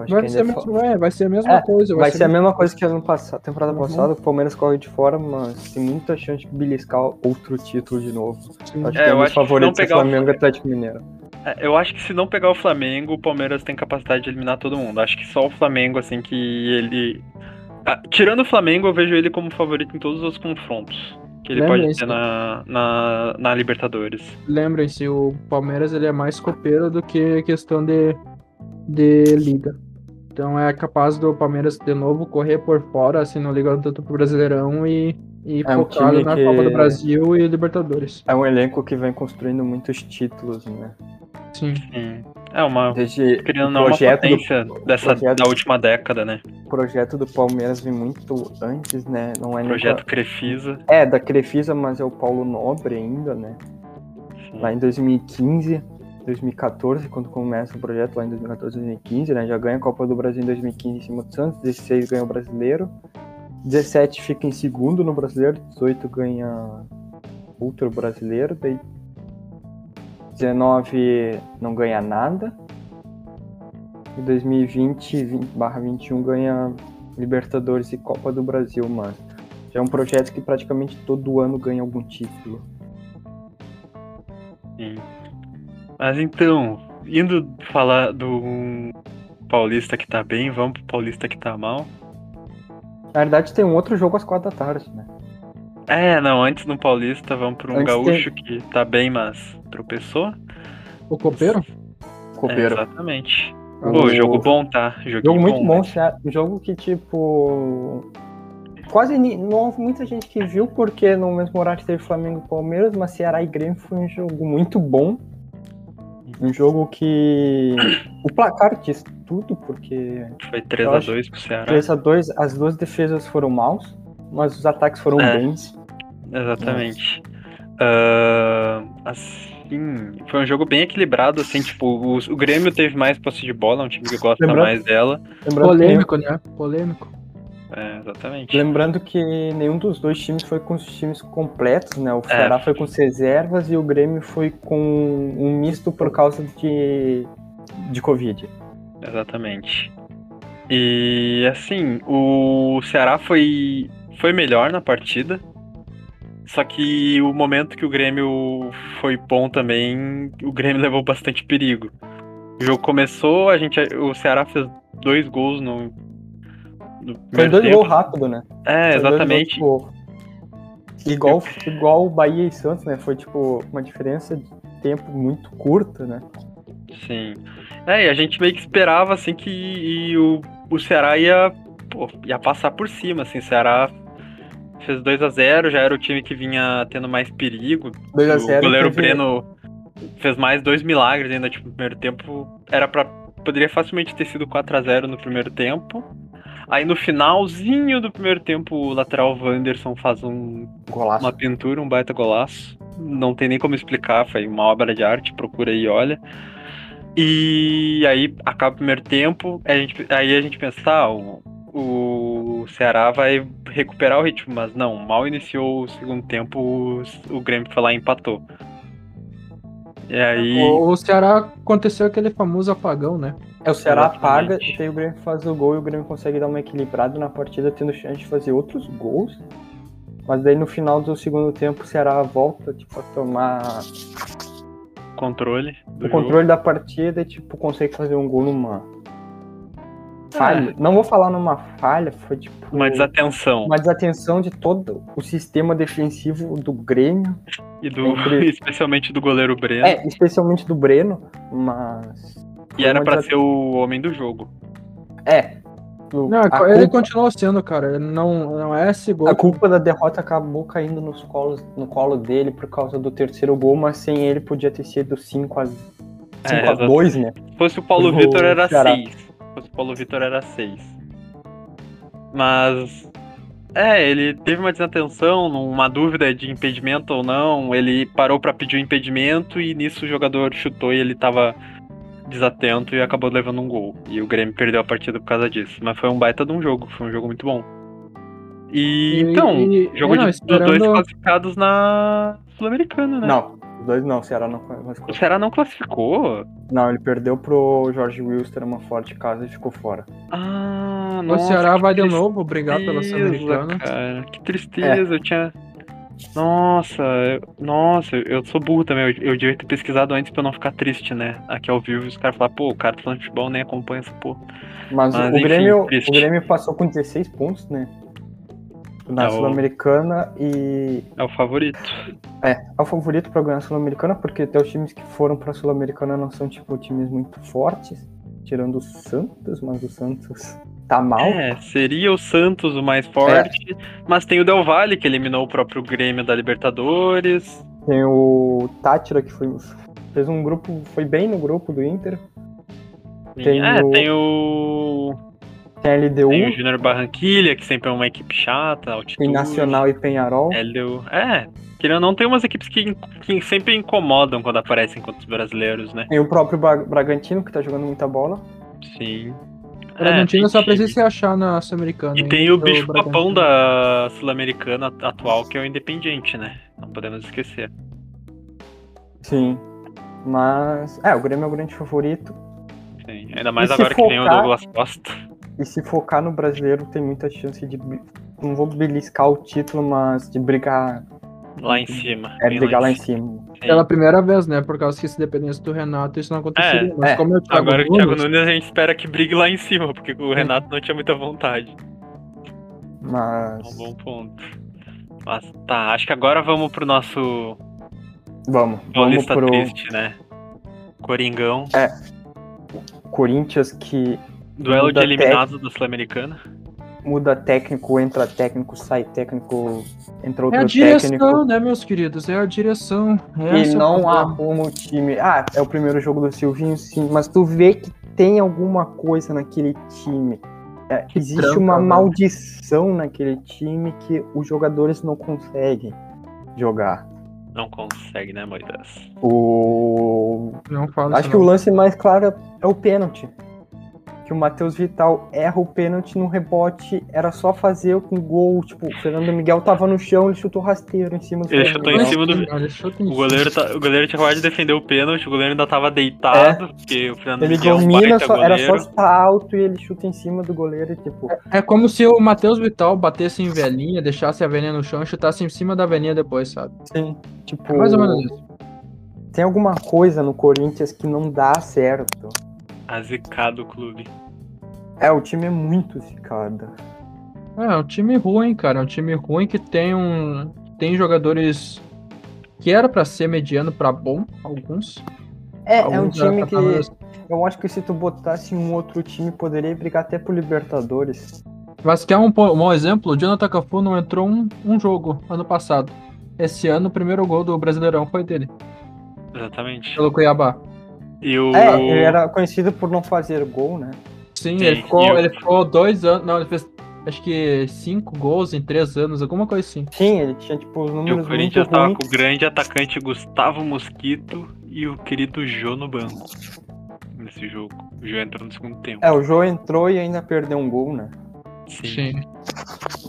Vai que ser, mesma, fa- é, vai ser a mesma É, coisa. Vai ser a mesma coisa que ano passado, temporada Uhum. passada, o Palmeiras corre de fora, mas tem muita chance de beliscar outro título de novo. Acho É, que eu um dos favoritos não é pegar o- Flamengo e Atlético Mineiro. É, Eu acho que se não pegar o Flamengo, o Palmeiras tem capacidade de eliminar todo mundo. Acho que só o Flamengo, assim, que ele. Ah, tirando o Flamengo, eu vejo ele como favorito em todos os confrontos que ele Lembra pode isso? ter na, na, na Libertadores. Lembrem-se, o Palmeiras ele é mais copeiro do que questão de, de liga. Então é capaz do Palmeiras de novo correr por fora, assim, não ligando tanto pro Brasileirão e, e É um focado na que- Copa do Brasil e Libertadores. É um elenco que vem construindo muitos títulos, né? Sim. Sim. É uma. Desde Criando não, uma projeto do- potência dessa, projeto- da última década, né? o projeto do Palmeiras vem muito antes, né? Não é nem Projeto Crefisa. da- É, da Crefisa, mas é o Paulo Nobre ainda, né? Sim. Lá em 2015. 2014, quando começa o projeto lá em 2014, 2015, né? Já ganha a Copa do Brasil em 2015 em cima do Santos, 16 ganha o Brasileiro, 17 fica em segundo no Brasileiro, 18 ganha outro Brasileiro, daí 19 não ganha nada. E 2020 20 barra 21 ganha Libertadores e Copa do Brasil, mas já é um projeto que praticamente todo ano ganha algum título. Sim. Mas então, indo falar do paulista que tá bem, vamos pro paulista que tá mal. Na verdade tem um outro jogo às quatro da tarde, né? É, não, antes no paulista, vamos pro um Antes gaúcho que tá bem, mas tropeçou. O copeiro? É, Copeiro. exatamente. Ah, Pô, o- jogo bom, tá? Joguinho Jogo muito bom. um jogo que, tipo. Quase não houve muita gente que viu, porque no mesmo horário teve Flamengo e Palmeiras, mas Ceará e Grêmio foi um jogo muito bom. Um jogo que. O placar diz tudo, porque Foi Eu 3x2 pro Ceará. 3x2, as duas defesas foram maus, mas os ataques foram É. bens. Exatamente. Ah, assim, foi um jogo bem equilibrado, assim, tipo, o, o Grêmio teve mais posse de bola, é um time que gosta Lembrando- mais dela. Polêmico, né? Polêmico. É, exatamente. lembrando que nenhum dos dois times foi com os times completos, né? O É. Ceará foi com as reservas e o Grêmio foi com um misto por causa de, de Covid. Exatamente. E assim, o Ceará foi, foi melhor na partida. Só que o momento que o Grêmio foi bom também, o Grêmio levou bastante perigo. O jogo começou, a gente, o Ceará fez dois gols no, no Foi dois gols rápido, né? É, Foi exatamente. gols, tipo, igual, igual o Bahia e Santos, né? Foi tipo uma diferença de tempo muito curta, né? Sim. É, e a gente meio que esperava assim que e o, o Ceará ia, pô, ia passar por cima, assim, o Ceará fez 2 a 0 já era o time que vinha tendo mais perigo. 2 a o 0 goleiro teve- Breno fez mais dois milagres ainda, tipo, no primeiro tempo. Era para poderia facilmente ter sido 4 a 0 no primeiro tempo. Aí no finalzinho do primeiro tempo, o lateral Wanderson faz um, Golaço. uma pintura, um baita golaço. Não tem nem como explicar, foi uma obra de arte, procura aí, e olha. E aí acaba o primeiro tempo, a gente, aí a gente pensa, tá, o, o Ceará vai recuperar o ritmo, mas não, mal iniciou o segundo tempo, o, o Grêmio foi lá e empatou. E aí. O, o Ceará aconteceu aquele famoso apagão, né? É, o Ceará apaga e daí o Grêmio faz o gol e o Grêmio consegue dar uma equilibrada na partida, tendo chance de fazer outros gols. Mas daí no final do segundo tempo o Ceará volta tipo, a tomar Controle. do o controle da partida e tipo, consegue fazer um gol numa falha. Não vou falar numa falha, foi tipo jogo. Uma desatenção. uma desatenção de todo o sistema defensivo do Grêmio. E do, entre- especialmente do goleiro Breno. É, especialmente do Breno, mas. E era desat- ser o homem do jogo. É. o- Não, a, ele culpa, continuou sendo, cara. Ele Não, não é esse gol. a culpa da derrota acabou caindo nos colos, no colo dele por causa do terceiro gol, mas sem ele podia ter sido 5 a, 5 É, a 2, né? Se fosse o Paulo O Vitor era Ceará. 6. Se fosse o Paulo Vitor era 6. Mas. É, ele teve uma desatenção, uma dúvida de impedimento ou não. Ele parou pra pedir o impedimento e nisso o jogador chutou e ele tava desatento e acabou levando um gol. E o Grêmio perdeu a partida por causa disso. Mas foi um baita de um jogo, foi um jogo muito bom. E, E- então, e- jogo é, não, de, dos dois esperando- classificados na Sul-Americana, né? Não, os dois não, o Ceará não classificou. O Ceará não classificou? Não, ele perdeu pro Jorge Wilster, uma forte casa e ficou fora. Ah, O nossa. Ceará que vai de novo brigar pela Sul-Americana. cara. Que tristeza, eu tinha. Nossa, nossa, eu sou burro também. Eu, eu devia ter pesquisado antes pra não ficar triste, né? Aqui ao vivo, os caras falam, pô, o cara tá falando de futebol, nem acompanha essa porra. Mas, Mas, o, enfim, Grêmio, triste. o Grêmio passou com 16 pontos, né? Na É o- Sul-Americana e É o favorito. é, é o favorito pra ganhar a Sul-Americana, porque até os times que foram pra Sul-Americana não são, tipo, times muito fortes, tirando o Santos, mas o Santos tá mal. É, seria o Santos o mais forte, mas tem o Del Valle, que eliminou o próprio Grêmio da Libertadores. Tem o Tátira, que foi, fez um grupo, foi bem no grupo do Inter. Tem é, o- tem o. Tem a LDU, Tem o Júnior Barranquilha, que sempre é uma equipe chata, altitude. tem Nacional e Penharol. LDU. É, querendo ou não, tem umas equipes que, que sempre incomodam quando aparecem contra os brasileiros, né? Tem o próprio Bra- Bragantino, que tá jogando muita bola. Sim. O Bragantino É, só precisa se achar na Sul-Americana. E hein, tem o do bicho papão Bragantino. da Sul-Americana atual, que é o Independiente, né? Não podemos esquecer. Sim. Mas. É, o Grêmio é o grande favorito. Sim. Ainda mais E agora que tem o focar- Douglas Costa. E se focar no brasileiro, tem muita chance de. Não vou beliscar o título, mas de brigar. Lá em cima. É, brigar lá em cima. Sim. Pela primeira vez, né? Por causa que se dependesse do Renato, isso não aconteceria. É, Mas é. como é o Thiago Agora o Thiago Nunes, Nunes a gente espera que brigue lá em cima, porque o Renato não tinha muita vontade. É um Mas. bom ponto. Mas tá, acho que agora vamos pro nosso Vamos. Vamos Paulista pro triste, né? Coringão. Corinthians que Duelo de eliminados da Sul-Americana. Muda técnico, entra técnico, sai técnico, entra outro É a direção, técnico. né, meus queridos? É a direção. E é o não arruma o time. Ah, é o primeiro jogo do Silvinho, sim, mas tu vê que tem alguma coisa naquele time. É, Que existe tranca, uma né? maldição naquele time que os jogadores não conseguem jogar. Não consegue, né, Moidas? O... Não fala Acho que o lance mais claro é o pênalti. Que o Matheus Vital erra o pênalti no rebote, era só fazer com gol. Tipo, o Fernando Miguel tava no chão, ele chutou rasteiro em cima do Ele chutou em cima do- Olha, chuta em O goleiro, tá, o goleiro tinha acabado de defender o pênalti, o goleiro ainda tava deitado, porque o Fernando Ele Miguel é um domina, só, era só estar alto e ele chuta em cima do goleiro e tipo. É como se o Matheus Vital batesse em velhinha, deixasse a velhinha no chão e chutasse em cima da velhinha depois, sabe? Sim. Tipo, É mais ou menos isso. tem alguma coisa no Corinthians que não dá certo. A zicado do clube. É, o time é muito zicado. É, é um time ruim, cara. É um time ruim que tem um. Tem jogadores que era pra ser mediano pra bom, alguns. É, é um Alguns era time pra tá que eu acho que se tu botasse um outro time, poderia brigar até pro Libertadores. Mas que é um, um bom exemplo, o Jonathan Cafu não entrou um, um jogo ano passado. Esse ano, o primeiro gol do Brasileirão foi dele, Exatamente. pelo Cuiabá. E o. É, ele era conhecido por não fazer gol, né? Sim, Sim, ele, ficou, e o- ele ficou dois anos. Não, ele fez acho que cinco gols em três anos, alguma coisa assim. Sim, ele tinha tipo os E o números muito Corinthians tava ruins. com o grande atacante Gustavo Mosquito e o querido Jô no banco. Nesse jogo. O Jô entrou no segundo tempo. É, o Jô entrou e ainda perdeu um gol, né? Sim.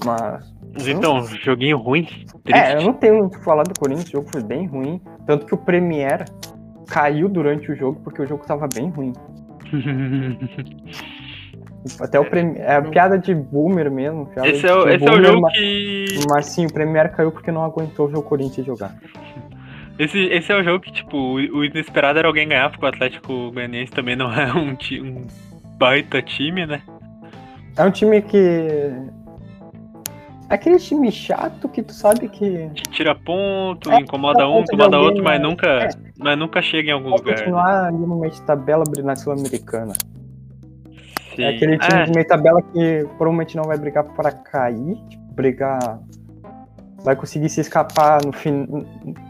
Mas. Mas então, joguinho ruim. Triste. É, eu não tenho muito o que falar do Corinthians, o jogo foi bem ruim. Tanto que o Premier caiu durante o jogo porque o jogo tava bem ruim. Até o Premier. É a piada de boomer mesmo. esse de é o, esse é o boomer, jogo mas- que. Mas sim, o Premier caiu porque não aguentou ver o Corinthians jogar. Esse, esse é o jogo que, tipo, o, o inesperado era alguém ganhar, porque o Atlético Goianiense também não é um, ti- um baita time, né? É um time que. É aquele time chato que tu sabe que Te tira ponto, É, incomoda um, incomoda alguém, outro, mas né? nunca, É. mas nunca chega em algum vai lugar. né? continuar ali no meio de tabela na Sul-Americana. É aquele time É, de meio tabela que provavelmente não vai brigar para cair, tipo, brigar. Vai conseguir se escapar no fin...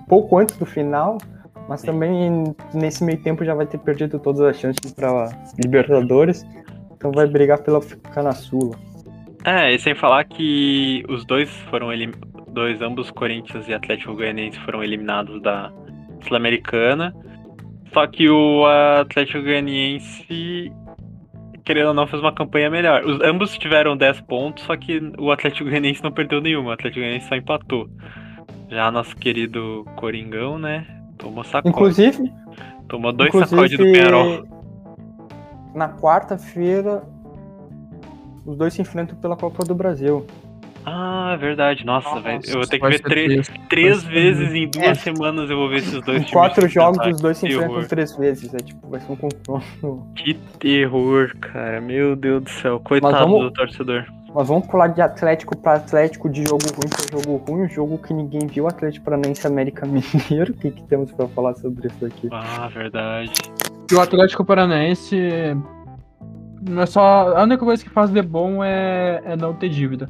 pouco antes do final, mas Sim. também nesse meio tempo já vai ter perdido todas as chances para Libertadores. Então vai brigar pela ficar na Sula. É, e sem falar que os dois foram elim... dois, ambos Corinthians e Atlético Goianiense foram eliminados da Sul-Americana. Só que o Atlético Goianiense, querendo ou não, fez uma campanha melhor. Os, ambos tiveram 10 pontos, só que o Atlético Goianiense não perdeu nenhuma. O Atlético Goianiense só empatou. Já nosso querido Coringão, né? Tomou sacode. Inclusive, Tomou dois inclusive sacodes do Penharol. na quarta-feira os dois se enfrentam pela Copa do Brasil. Ah, é verdade. Nossa, velho. Eu vou ter que ver três, três vezes em duas É. semanas eu vou ver esses dois Em quatro jogos, os dois se enfrentam três vezes. É tipo, vai ser um confronto. Que terror, cara. Meu Deus do céu. Coitado vamos- do torcedor. Mas vamos pular de Atlético para Atlético, de jogo ruim para jogo ruim, um jogo que ninguém viu, Atlético Paranaense América Mineiro. O que, que temos para falar sobre isso aqui? Ah, verdade. E o Atlético Paranaense. Não é só. A única coisa que faz de bom é, é não ter dívida.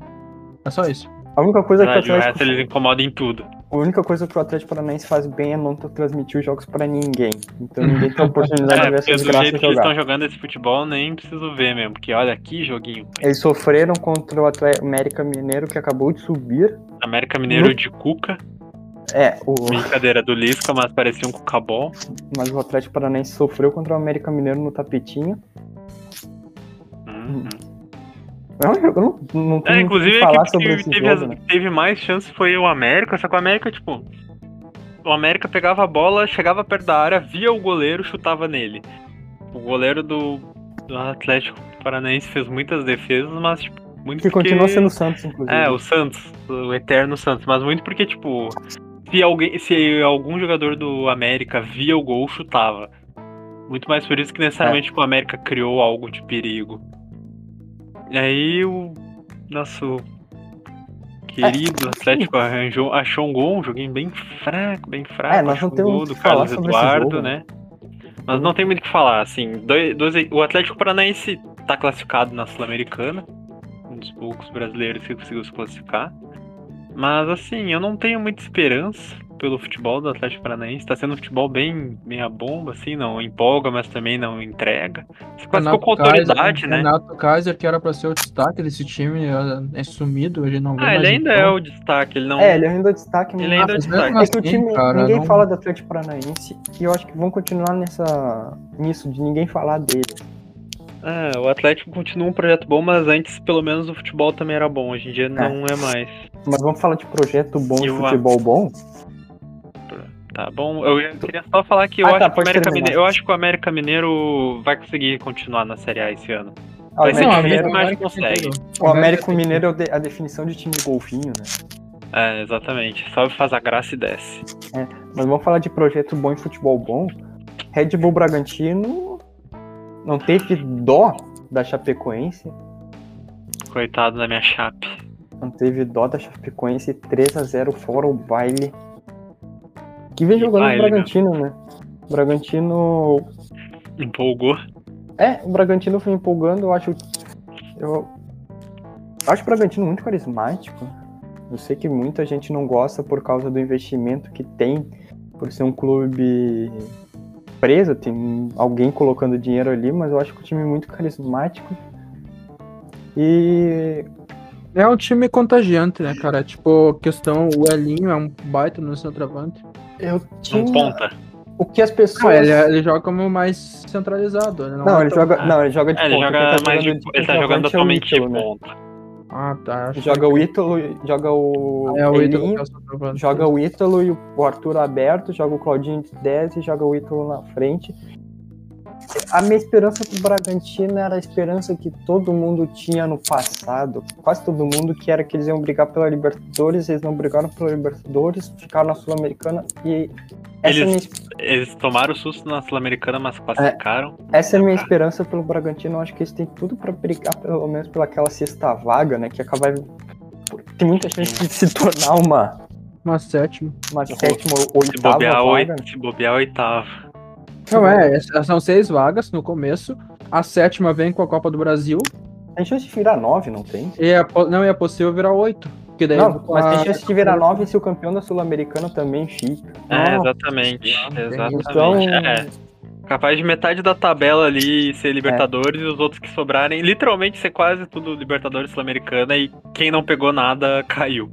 É só isso. A única coisa que o verdade o resto Atlético, eles incomodam em tudo. A única coisa que o Atlético Paranaense faz bem é não transmitir os jogos pra ninguém. Então ninguém tem a oportunidade de É, ver porque essas do jeito graças que eles estão jogando esse futebol, nem preciso ver mesmo. Porque olha que joguinho. Eles sofreram contra o Atlético América Mineiro, que acabou de subir. América Mineiro No- de Cuca. É, o, Brincadeira do Lisca, mas parecia um Cucabol. mas o Atlético Paranaense sofreu contra o América Mineiro no tapetinho. Uhum. É jogo, eu não, não É, tenho o inclusive que falar equipe sobre que esse teve, jogo, né? teve mais chance foi o América, só que o América, tipo. O América pegava a bola, chegava perto da área, via o goleiro, chutava nele. O goleiro do, do Atlético Paranaense fez muitas defesas, mas, tipo, muito Que porque... continua sendo o Santos, inclusive. É, o Santos, o eterno Santos, mas muito porque, tipo, se, alguém, se algum jogador do América via o gol, chutava. Muito mais por isso que necessariamente tipo, o América criou algo de perigo. E aí o nosso querido Atlético arranjou, achou um gol, um joguinho bem fraco, bem fraco. É, nós não um temos gol o do Carlos Eduardo, né? Mas não tem muito o que falar, assim. Dois, dois- o Atlético Paranaense tá classificado na Sul-Americana. Um dos poucos brasileiros que conseguiu se classificar. Mas assim, eu não tenho muita esperança pelo futebol do Atlético Paranaense. Tá sendo um futebol bem meia bomba, assim, não empolga, mas também não entrega. Se classificou com autoridade, Kaiser, né? Renato Kaiser, que era pra ser o destaque desse time, é, é sumido, a gente não vê Ah, ele ainda em é o destaque, ele não. É, ele ainda é destaque, Ele mas ainda é destaque. mesmo é que o assim, time, cara, ninguém não- fala do Atlético Paranaense e eu acho que vão continuar nessa nisso de ninguém falar dele. É, o Atlético continua um projeto bom, mas antes pelo menos o futebol também era bom. Hoje em dia não é mais. Mas vamos falar de projeto bom e futebol bom? Tá bom? Eu ia- queria só falar que eu, Ah, acho, tá, que América. Mineiro, eu acho que o América Mineiro vai conseguir continuar na Série A esse ano. Ah, Vai ser difícil, mas consegue. o América Mineiro é a definição de time golfinho, né? É, exatamente. Só faz a graça e desce. Mas vamos falar de projeto bom e futebol bom. Red Bull Bragantino não teve dó da Chapecoense, Coitado da minha chape. não teve dó da Chapecoense 3 a 0 fora o baile. Que vem jogando baile, o Bragantino, né? O Bragantino Empolgou. É, o Bragantino foi empolgando, eu acho. Eu acho o Bragantino muito carismático. Eu sei que muita gente não gosta por causa do investimento que tem, por ser um clube preso, tem alguém colocando dinheiro ali, mas eu acho que o time é muito carismático. E É um time contagiante, né, cara? Tipo, questão, o Elinho é um baita no centroavante. eu tinha Não ponta. o que as Não, pessoas. ele, ele joga como mais centralizado. Ele não, Não, é ele tão- joga, não, ele joga de É, ele ponta. joga quem tá mais de, jogando Ele tá jogando centroavante é o atualmente de Ítalo, né? ponta. Ah, tá. acho Joga que- o Ítalo, joga o É o Ítalo Elinho, que é o centroavante. Joga o Ítalo e o Arthur aberto, joga o Claudinho de 10 e joga o Ítalo na frente. A minha esperança pro Bragantino era a esperança que todo mundo tinha no passado. Quase todo mundo que era que eles iam brigar pela Libertadores, eles não brigaram pela Libertadores, ficaram na Sul-Americana e essa, Eles- é minha, Eles tomaram o susto na Sul-Americana, mas classificaram. essa é a minha esperança pelo Bragantino. Eu acho que eles têm tudo pra brigar pelo menos pelaquela sexta vaga, né? Que acabar. Tem muita chance de se tornar uma, Uma sétima. uma sétima ou Se oitava bobear, vaga. oit... né? se bobear oitava. Não, é, essas são seis vagas no começo. A sétima vem com a Copa do Brasil. Tem chance de virar nove, não tem? E é, não é possível virar oito. Porque daí Não, mas a- tem chance de virar nove se o campeão da Sul-Americana também fica. É, exatamente. Exatamente. Então, É. Capaz de metade da tabela ali ser Libertadores e os outros que sobrarem, literalmente ser quase tudo Libertadores Sul-Americana e quem não pegou nada caiu.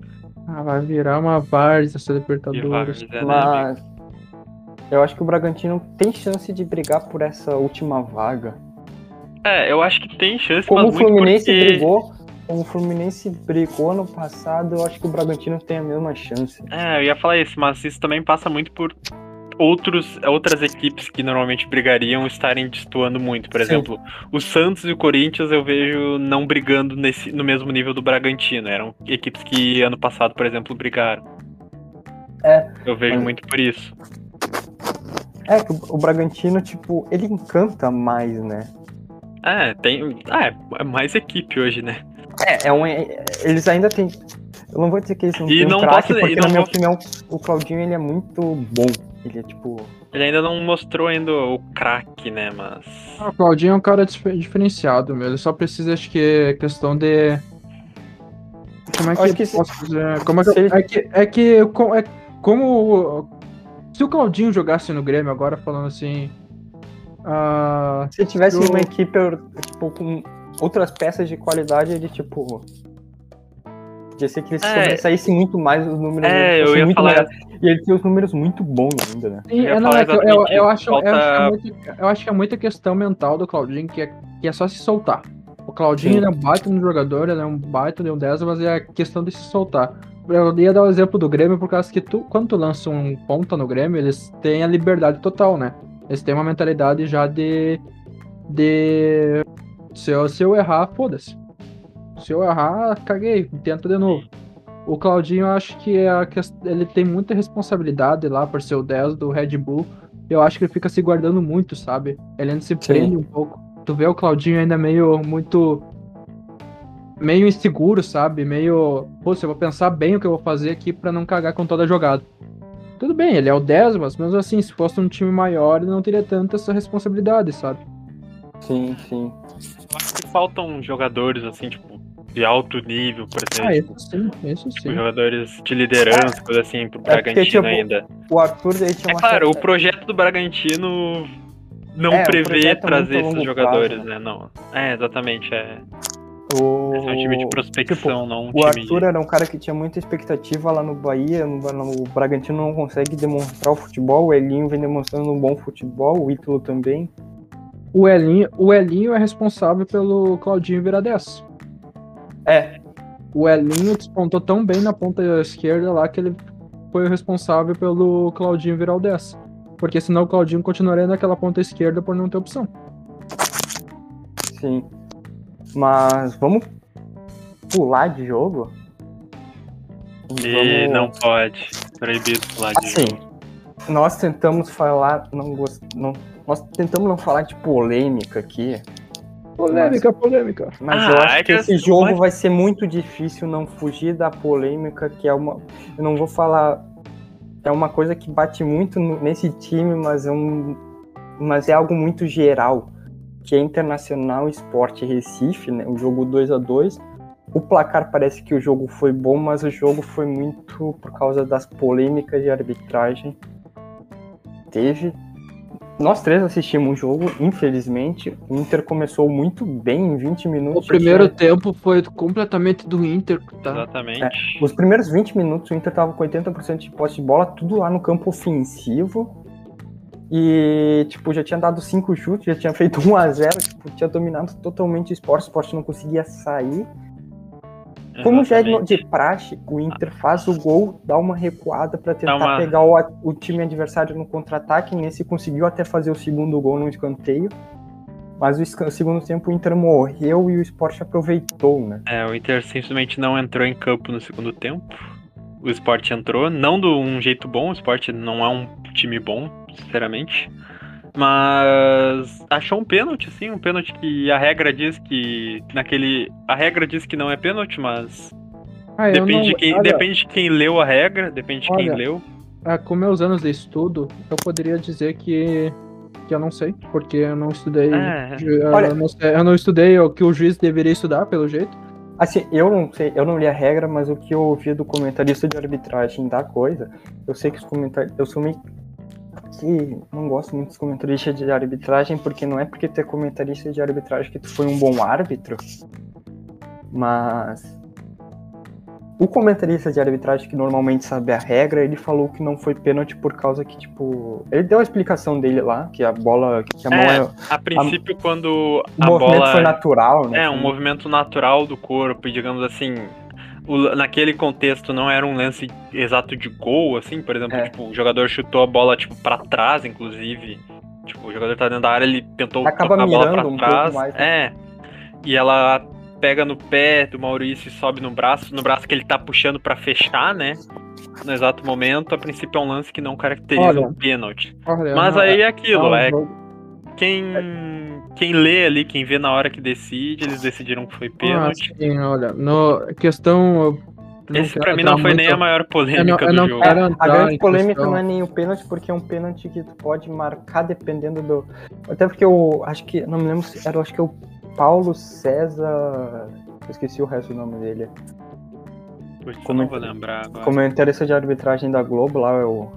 Ah, vai virar uma várzea essa Libertadores. Vargas, é, né, amigo? mas eu acho que o Bragantino tem chance de brigar por essa última vaga. É, eu acho que tem chance, Como o Fluminense porque... brigou, como o Fluminense brigou no passado, eu acho que o Bragantino tem a mesma chance. É, eu ia falar isso, mas isso também passa muito por outros, outras equipes que normalmente brigariam estarem destoando muito. Por Sim. exemplo, o Santos e o Corinthians eu vejo não brigando nesse, no mesmo nível do Bragantino. Eram equipes que ano passado, por exemplo, brigaram. É, Eu vejo mas- muito por isso. É que o, Bragantino, tipo, ele encanta mais, né? É, tem. Ah, é, é mais equipe hoje, né? É, é um, é- eles ainda têm. Eu não vou dizer que eles não E têm não um craque, posso- porque não na minha vou- opinião o Claudinho ele é muito bom. Ele é tipo. Ele ainda não mostrou ainda o craque, né? Mas. Ah, o Claudinho é um cara dif- diferenciado, meu. Ele só precisa, acho que, questão de. Como é que eu que se- posso dizer? Como é que, se ele- é que é que é- como. Se o Claudinho jogasse no Grêmio agora, falando assim. ah, Se tivesse Eu- uma equipe tipo, com outras peças de qualidade, ele, tipo. Podia ser que ele É. sobressaísse muito mais os números. É, eu ia muito falar-. E ele tem os números muito bons ainda, né? sim, Eu é, não, é acho, eu, acho que é Falta- muito, eu acho que é muita questão mental do Claudinho, que é, que é só se soltar. O Claudinho Sim. ele é um baita no jogador, ele é um baita de um 10, mas é a questão de se soltar. Eu ia dar o exemplo do Grêmio, por causa que tu, quando tu lança um ponta no Grêmio, eles têm a liberdade total, né? Eles têm uma mentalidade já de. de. Se eu, se eu errar, foda-se. Se eu errar, caguei, tenta de novo. O Claudinho, eu acho que, é a ele tem muita responsabilidade lá por ser o 10 do Red Bull. Eu acho que ele fica se guardando muito, sabe? Ele ainda se prende um pouco. Tu vê o Claudinho ainda meio muito. Meio inseguro, sabe? Meio. Pô, eu vou pensar bem o que eu vou fazer aqui pra não cagar com toda a jogada. Tudo bem, ele é o 10, mas mesmo assim, se fosse um time maior, ele não teria tanta essa responsabilidade, sabe? Sim, sim. Eu acho que faltam jogadores, assim, tipo, de alto nível, por Ah, exemplo. isso sim, isso Tipo, sim. jogadores de liderança, coisa assim, pro É porque, Bragantino tipo, ainda. O Arthur daí tinha É uma claro, o projeto do Bragantino não É, prevê é trazer esses jogadores, prazo, né? Não. É, exatamente. É, o... esse é um time de prospecção, não um O time Arthur era um cara que tinha muita expectativa lá no Bahia, no, no Bragantino não consegue demonstrar o futebol, o Elinho vem demonstrando um bom futebol, o Ítalo também. O Elinho, o Elinho é responsável pelo Claudinho virar 10. É, O Elinho despontou tão bem na ponta esquerda lá que ele foi o responsável pelo Claudinho virar o 10. Porque senão o Claudinho continuaria naquela ponta esquerda por não ter opção. sim. Mas vamos pular de jogo? E Vamos- não pode. Proibido lá de Assim, nós tentamos falar, não gost... não, nós tentamos não falar de polêmica aqui, Polêmica, polêmica. mas Ah, eu acho é que que esse jogo mas- vai ser muito difícil não fugir da polêmica, que é uma, eu não vou falar, é uma coisa que bate muito nesse time, mas é um, mas é algo muito geral, que é Internacional Esporte Recife, né, o jogo 2 a 2 O placar parece que o jogo foi bom, mas o jogo foi muito por causa das polêmicas de arbitragem. Teve. Nós três assistimos o jogo, infelizmente. O Inter começou muito bem em 20 O minutos. primeiro já tinha- tempo foi completamente do Inter, tá? Exatamente. Os primeiros 20 minutos o Inter tava com 80% de posse de bola, tudo lá no campo ofensivo. E, tipo, já tinha dado cinco chutes, já tinha feito 1 a 0 tipo, tinha dominado totalmente o esporte, o esporte não conseguia sair. Como já é Exatamente. de praxe, o Inter faz o gol, dá uma recuada pra tentar uma- pegar o, o time adversário no contra-ataque. Nesse conseguiu até fazer o segundo gol no escanteio. Mas o esca- segundo tempo o Inter morreu e o esporte aproveitou, né? É, o Inter simplesmente não entrou em campo no segundo tempo. O Sport entrou, não de um jeito bom, o Sport não é um time bom, sinceramente. Mas achou um pênalti, sim, um pênalti que a regra diz que naquele. A regra diz que não é pênalti, mas Ah, eu depende, não- de quem, olha, depende de quem leu a regra, depende de quem Olha, leu. ah, com meus anos de estudo, eu poderia dizer que, que eu não sei, porque eu não estudei. É. eu, Olha- não, eu não estudei o que o juiz deveria estudar, pelo jeito. Assim, eu não sei, eu não li a regra, mas o que eu ouvi do comentarista de arbitragem da coisa, eu sei que os comentários. Eu sou meio. que não gosto muito dos comentaristas de arbitragem, porque não é porque tu é comentarista de arbitragem que tu foi um bom árbitro. Mas. O comentarista de arbitragem que normalmente sabe a regra, ele falou que não foi pênalti por causa que, tipo. Ele deu a explicação dele lá, que a bola. que a mão É, é. A princípio, quando O a movimento bola. foi natural, né? É, um movimento natural do corpo, e digamos assim, o- naquele contexto não era um lance exato de gol, assim, por exemplo, É. tipo, o jogador chutou a bola, tipo, pra trás, inclusive. Tipo, o jogador tá dentro da área, ele tentou Acaba tocar a bola pra um trás. mais, né? É. E ela pega no pé do Maurício e sobe no braço, no braço que ele tá puxando pra fechar, né? No exato momento, a princípio é um lance que não caracteriza Olha, um pênalti. Olha, Mas não, aí é aquilo, não, é quem, quem lê ali, quem vê na hora que decide, eles decidiram que foi Ah, pênalti. sim, olha, no questão. Esse pra mim não foi nem muito- a maior Eu não, polêmica eu do não jogo. É, a grande polêmica questão- não é nem o pênalti, porque é um pênalti que tu pode marcar dependendo do. Até porque eu acho que. Não me lembro se era, eu acho que é o Paulo César. Esqueci o resto do nome dele. Putz, eu Como não é vou lembrar agora. comentarista de arbitragem da Globo, lá é o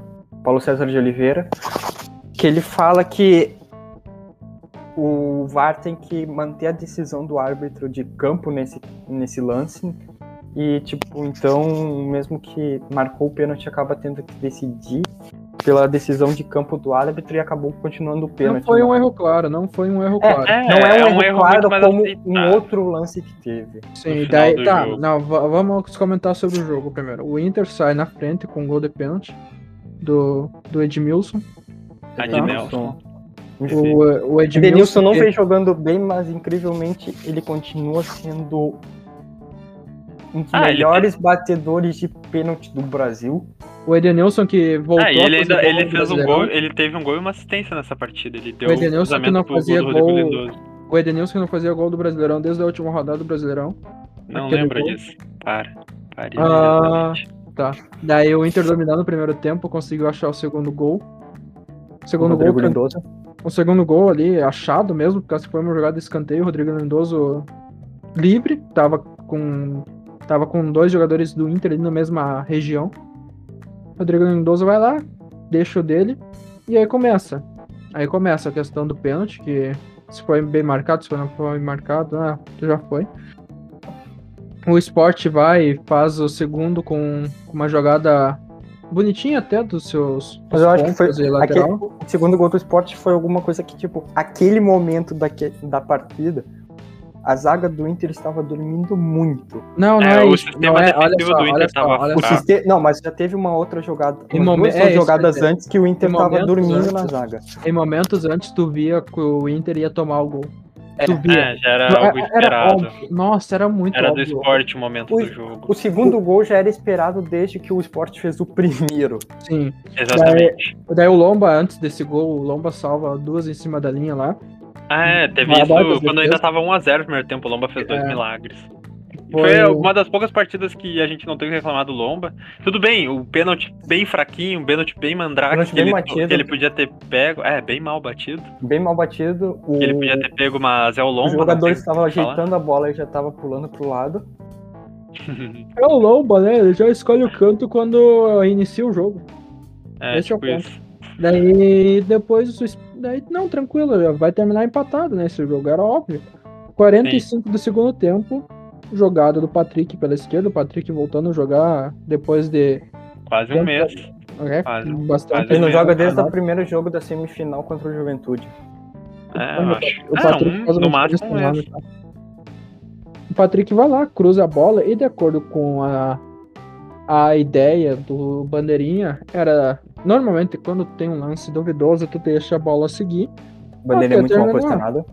Paulo César de Oliveira, que ele fala que o VAR tem que manter a decisão do árbitro de campo nesse, nesse lance. E, tipo, então, mesmo que marcou o pênalti, acaba tendo que decidir pela decisão de campo do árbitro e acabou continuando o Não pênalti. foi um erro claro, não foi um erro É, claro. É, não é, é um um erro erro claro como um aceitável. outro lance que teve. Sim, daí tá. jogo. Não, va- vamos comentar sobre o jogo primeiro. O Inter sai na frente com um gol de pênalti do, do Edmilson. Adnelson. Enfim. O, o Edmilson. Denilson não vem jogando bem, mas incrivelmente ele continua sendo um dos Ah, ele melhores batedores de pênalti do Brasil. O Edenilson que voltou Ah, e ele a fazer ainda gol ele fez um gol, ele teve um gol e uma assistência nessa partida. Ele deu O Edenilson que não fazia gol gol-. O Edenilson que não fazia gol do Brasileirão desde a última rodada do Brasileirão. Não lembra gol. disso. Para. Para Ah. Tá. Daí o Inter dominando o primeiro tempo, conseguiu achar o segundo gol. O segundo o gol, Lindoso. o segundo gol ali, achado mesmo, porque foi uma jogada de escanteio, o Rodrigo Lindoso livre, tava com tava com dois jogadores do Inter ali na mesma região. Rodrigo Lindoso vai lá, deixa o dele e aí começa. Aí começa a questão do pênalti, que se foi bem marcado, se foi não foi marcado, ah, já foi. O Sport vai e faz o segundo com uma jogada bonitinha até dos seus Mas eu acho que foi. Aquele, o segundo gol do esporte foi alguma coisa que, tipo, aquele momento daque, da partida, a zaga do Inter estava dormindo muito. Não, não É, é, o isso. sistema Não é, olha só, do Inter olha só, olha O só. Sistema, não, mas já teve uma outra jogada. Em umas momen- duas é, jogadas dizer, antes que o Inter em tava momentos dormindo antes- na zaga. Em momentos antes, tu via que o Inter ia tomar o gol. É. É, já era Era- algo era esperado. óbvio. Nossa, era muito Era do óbvio. esporte o momento O- do jogo. O segundo gol já era esperado desde que o Sport fez o primeiro. Sim. Exatamente. Daí o Lomba, antes desse gol, o Lomba salva duas em cima da linha lá. Ah, é, teve isso quando defesa. ainda tava 1x0 no primeiro tempo. O Lomba fez dois É. milagres. Foi- Foi uma das poucas partidas que a gente não tem que reclamar do Lomba. Tudo bem, o pênalti bem fraquinho, o pênalti bem mandrake, Pênalti que, bem ele, batido. que ele podia ter pego. É, bem mal batido. Bem mal batido. O, Que ele podia ter pego, mas é o o Lomba. jogador estava falar. ajeitando a bola e já estava pulando pro lado. É o Lomba, né? Ele já escolhe o canto quando inicia o jogo. É, Esse é o tipo ponto. isso. Daí depois. Daí, não, tranquilo, já vai terminar empatado, né? Esse jogo era óbvio. 45 do segundo tempo, jogada do Patrick pela esquerda, o Patrick voltando a jogar depois de. Quase um mês. É, Quase, bastante. quase Ele não joga desde o primeiro jogo da semifinal contra o Juventude. É, eu acho. O É, Patrick um, no máximo um mês. tá? O Patrick vai lá, cruza a bola e de acordo com a, a ideia do Bandeirinha, era normalmente quando tem um lance duvidoso, tu deixa a bola seguir. O Bandeira é muito mal posicionado.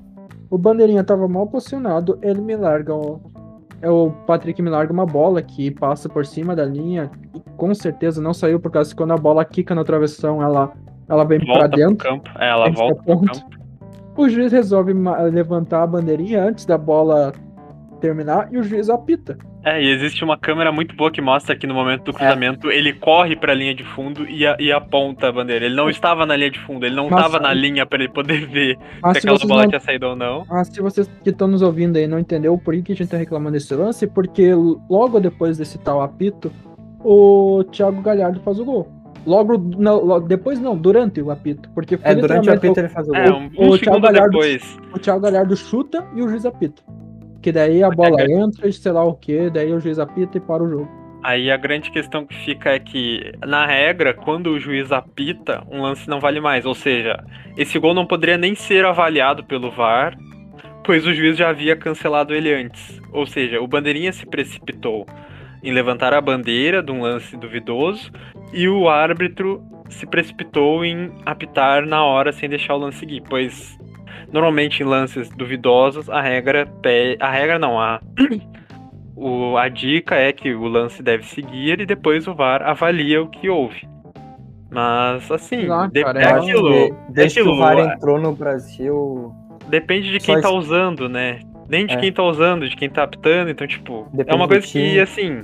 O Bandeirinha tava mal posicionado, ele me larga o, é o Patrick me larga uma bola que passa por cima da linha e com certeza não saiu por causa que quando a bola quica na travessão, ela ela vem pro dentro. campo. É, ela volta o pro campo. O juiz resolve levantar a bandeirinha antes da bola terminar e o juiz apita. É, e existe uma câmera muito boa que mostra que no momento É. do cruzamento ele corre pra linha de fundo e, a- e aponta a bandeira. Ele não estava na linha de fundo, ele não estava na linha pra ele poder ver se se aquela bola não, tinha saído ou não. mas se vocês que estão nos ouvindo aí não entendeu por que que a gente tá reclamando desse lance, porque logo depois desse tal apito, o Thiago Galhardo faz o gol. Logo, não, lo- depois não, durante o apito. Porque foi É, durante o apito ele faz o É, gol. um, o um Thiago segundo Galhardo- depois. o Thiago Galhardo chuta e o juiz apita. Que daí a bola entra, sei lá o que, daí o juiz apita e para o jogo. Aí a grande questão que fica é que, na regra, quando o juiz apita, um lance não vale mais. Ou seja, esse gol não poderia nem ser avaliado pelo VAR, pois o juiz já havia cancelado ele antes. Ou seja, o bandeirinha se precipitou em levantar a bandeira de um lance duvidoso e o árbitro se precipitou em apitar na hora sem deixar o lance seguir, pois normalmente em lances duvidosos a regra pe- a regra não a o, a dica é que o lance deve seguir e depois o VAR avalia o que houve. Mas assim, Ah, de- cara, é aquilo, De- é Desde que aquilo, o VAR é- entrou no Brasil, depende de Só quem tá isso. usando, né? Nem de É. quem tá usando, de quem tá apitando, então tipo, é Depende uma do coisa que assim,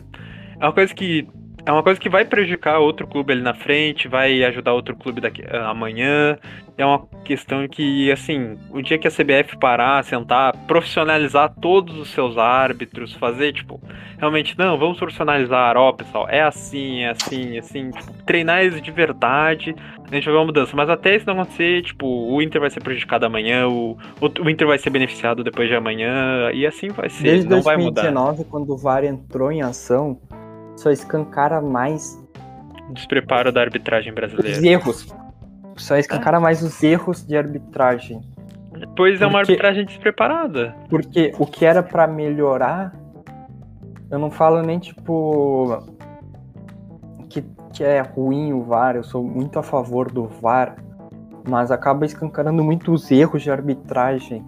é uma coisa que é uma coisa que vai prejudicar outro clube ali na frente, vai ajudar outro clube daqui ah, amanhã. É uma questão que, assim, o dia que a CBF parar, sentar, profissionalizar todos os seus árbitros, fazer, tipo, realmente, não, vamos profissionalizar, ó, pessoal, é assim, é assim, é assim, tipo, treinar isso de verdade, a gente vai ver uma mudança. Mas até isso não acontecer, tipo, o Inter vai ser prejudicado amanhã, o, o Inter vai ser beneficiado depois de amanhã, e assim vai ser, Desde não vai mudar. 2019, quando o VAR entrou em ação, só escancara mais Despreparo da arbitragem os brasileira. erros. Só escancara mais os erros de arbitragem. Pois é uma Porque- arbitragem despreparada. Porque o que era pra melhorar, eu não falo nem tipo que, que é ruim o VAR, eu sou muito a favor do VAR, mas acaba escancarando muito os erros de arbitragem,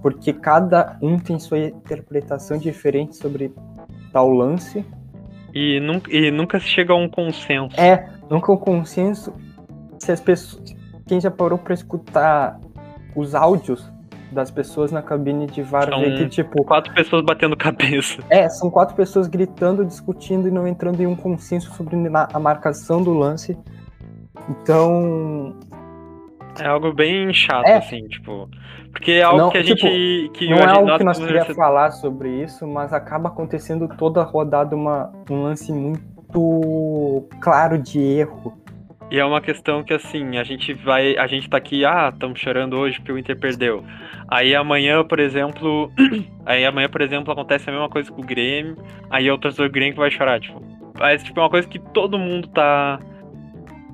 porque cada um tem sua interpretação diferente sobre tal lance. E nunca, e nunca se chega a um consenso. É, nunca o consenso. Se as pessoas. Quem já parou pra escutar os áudios das pessoas na cabine de VAR, São vê que tipo. Quatro pessoas batendo cabeça. É, são quatro pessoas gritando, discutindo e não entrando em um consenso sobre a marcação do lance. Então, É algo bem chato, É. assim, tipo. Porque é algo Não, que a tipo, gente. Que não é algo que nós queríamos você- falar sobre isso, mas acaba acontecendo toda a rodada uma, um lance muito claro de erro. E é uma questão que assim, a gente vai. A gente tá aqui, ah, estamos chorando hoje porque o Inter perdeu. Aí amanhã, por exemplo. aí amanhã, por exemplo, acontece a mesma coisa com o Grêmio. Aí é o torcedor Grêmio que vai chorar, tipo. Mas, tipo, é uma coisa que todo mundo tá.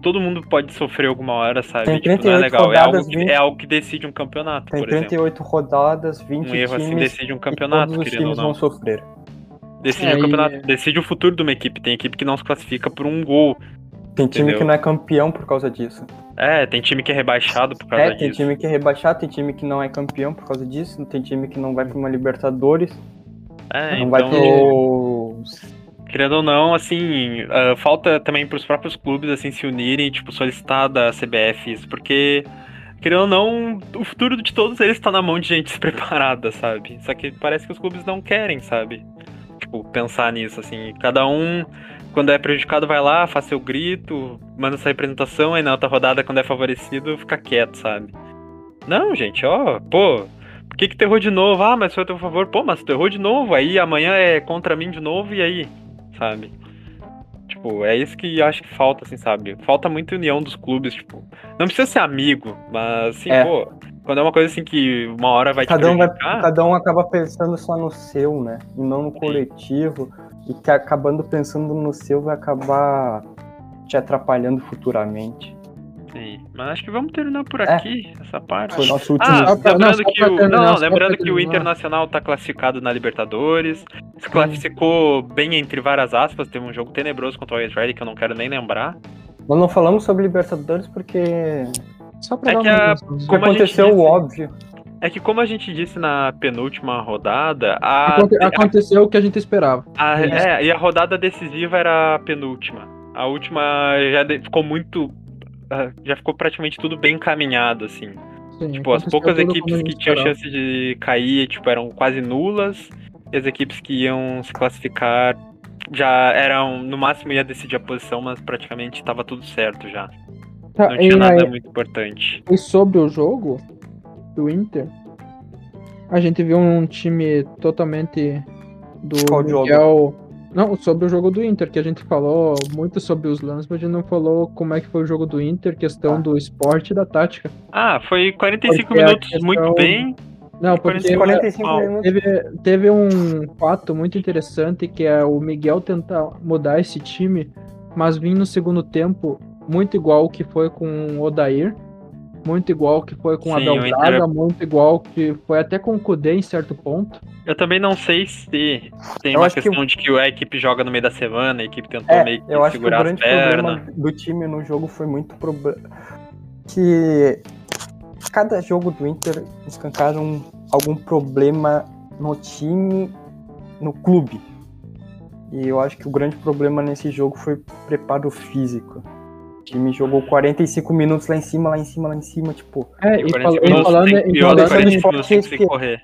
Todo mundo pode sofrer alguma hora, sabe? Tem tipo, não é 38 legal. É rodadas, algo, que, 20. é algo que decide um campeonato, Tem por exemplo. 38 rodadas, 20 Um erro assim decide um e campeonato, todos os querendo ou times não. vão sofrer. Decide É, o e- campeonato, decide o futuro de uma equipe. Tem equipe que não se classifica por um gol. Tem time Entendeu? que não é campeão por causa disso. É, tem time que é rebaixado por causa É, tem disso. time que é rebaixado, tem time que não é campeão por causa disso, tem time que não vai pra uma Libertadores, É, não então, vai pro. Querendo ou não, assim, ah, falta também pros próprios clubes, assim, se unirem tipo, solicitar da CBF isso, porque, querendo ou não, o futuro de todos eles tá na mão de gente despreparada, sabe? Só que parece que os clubes não querem, sabe? Tipo, pensar nisso, assim, cada um, quando é prejudicado, vai lá, faz seu grito, manda sua representação, aí na outra rodada, quando é favorecido, fica quieto, sabe? Não, gente, ó, pô, por que que tu errou de novo? Ah, mas foi a teu favor. Pô, mas tu errou de novo, aí amanhã é contra mim de novo, e aí? Sabe? Tipo, é isso que eu acho que falta, assim, sabe? Falta muita união dos clubes, tipo. Não precisa ser amigo, mas, assim, É. pô, quando é uma coisa assim que uma hora vai Cada te um, vai, cada um acaba pensando só no seu, né? E não no coletivo. E que acabando pensando no seu vai acabar te atrapalhando futuramente. Sim. Mas acho que vamos terminar por É. aqui, essa parte. Foi nosso último. Ah, Só pra- não, lembrando que o, terminar, não, lembrando que o. Internacional tá classificado na Libertadores, se classificou bem entre várias aspas, teve um jogo tenebroso contra o Israel que eu não quero nem lembrar. Nós não falamos sobre Libertadores porque Só pra É que a- Como a aconteceu disse- o óbvio. É que como a gente disse na penúltima rodada, a, Aconte- Aconteceu o que a gente esperava. a- é, e a rodada decisiva era a penúltima. A última já ficou muito ah, já ficou praticamente tudo bem encaminhado assim. Sim, Tipo, as poucas equipes que tinham chance de cair, tipo, eram quase nulas. E as equipes que iam se classificar já eram, no máximo ia decidir a posição, mas praticamente estava tudo certo já. Tá, Não tinha e, nada aí- muito importante. e sobre o jogo do Inter, a gente viu um time totalmente do Qual jogo? Não, sobre o jogo do Inter, que a gente falou muito sobre os lances, mas a gente não falou como é que foi o jogo do Inter, questão Ah. do esporte e da tática. Ah, foi 45 Porque minutos questão- muito bem. Não, porque 45 mal. minutos. teve, teve um fato muito interessante que é o Miguel tentar mudar esse time, mas vir no segundo tempo muito igual que foi com o Odair, muito igual que foi com Sim, Inter Braga, é- muito igual que foi até com o Kudê em certo ponto. Eu também não sei se tem Eu uma acho que questão de que a equipe joga no meio da semana, a equipe tentou É, meio que eu acho que o grande pernas. problema do time no jogo foi muito problema. Que cada jogo do Inter escancaram algum problema no time, no clube. E eu acho que o grande problema nesse jogo foi preparo físico. O time jogou 45 minutos lá em cima, lá em cima, lá em cima, tipo. É, E e, 40 fal- e falando, pior falando, do em 40 forte minutos tem que correr.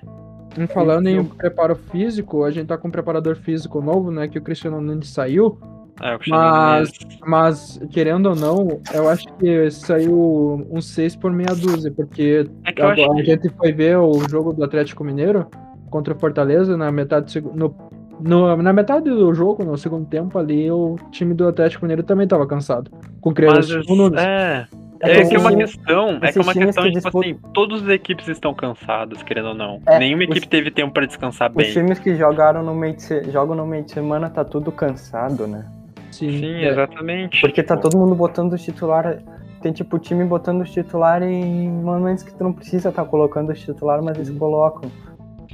em falando em preparo físico, a gente tá com um preparador físico novo, né, que o Cristiano Nunes saiu, É, o Cristiano Nunes. Mas, mas, querendo ou não, eu acho que saiu um 6 por meia dúzia, porque É a que. gente foi ver o jogo do Atlético Mineiro contra o Fortaleza na metade do segundo. No, no- na metade do jogo, no segundo tempo ali, o time do Atlético Mineiro também estava cansado. Com o Mas, Nunes. é, É é que é uma questão, é que é uma questão que de, tipo assim, todas as equipes estão cansadas, querendo ou não. É, Nenhuma os- equipe teve tempo pra descansar Os bem. times que jogaram no meio de se... jogam no meio de semana tá tudo cansado, né? Sim, Sim, é. exatamente. Porque tá Tipo, todo mundo botando os titular. Tem tipo o time botando os titular em momentos que tu não precisa estar colocando os titular, mas eles colocam.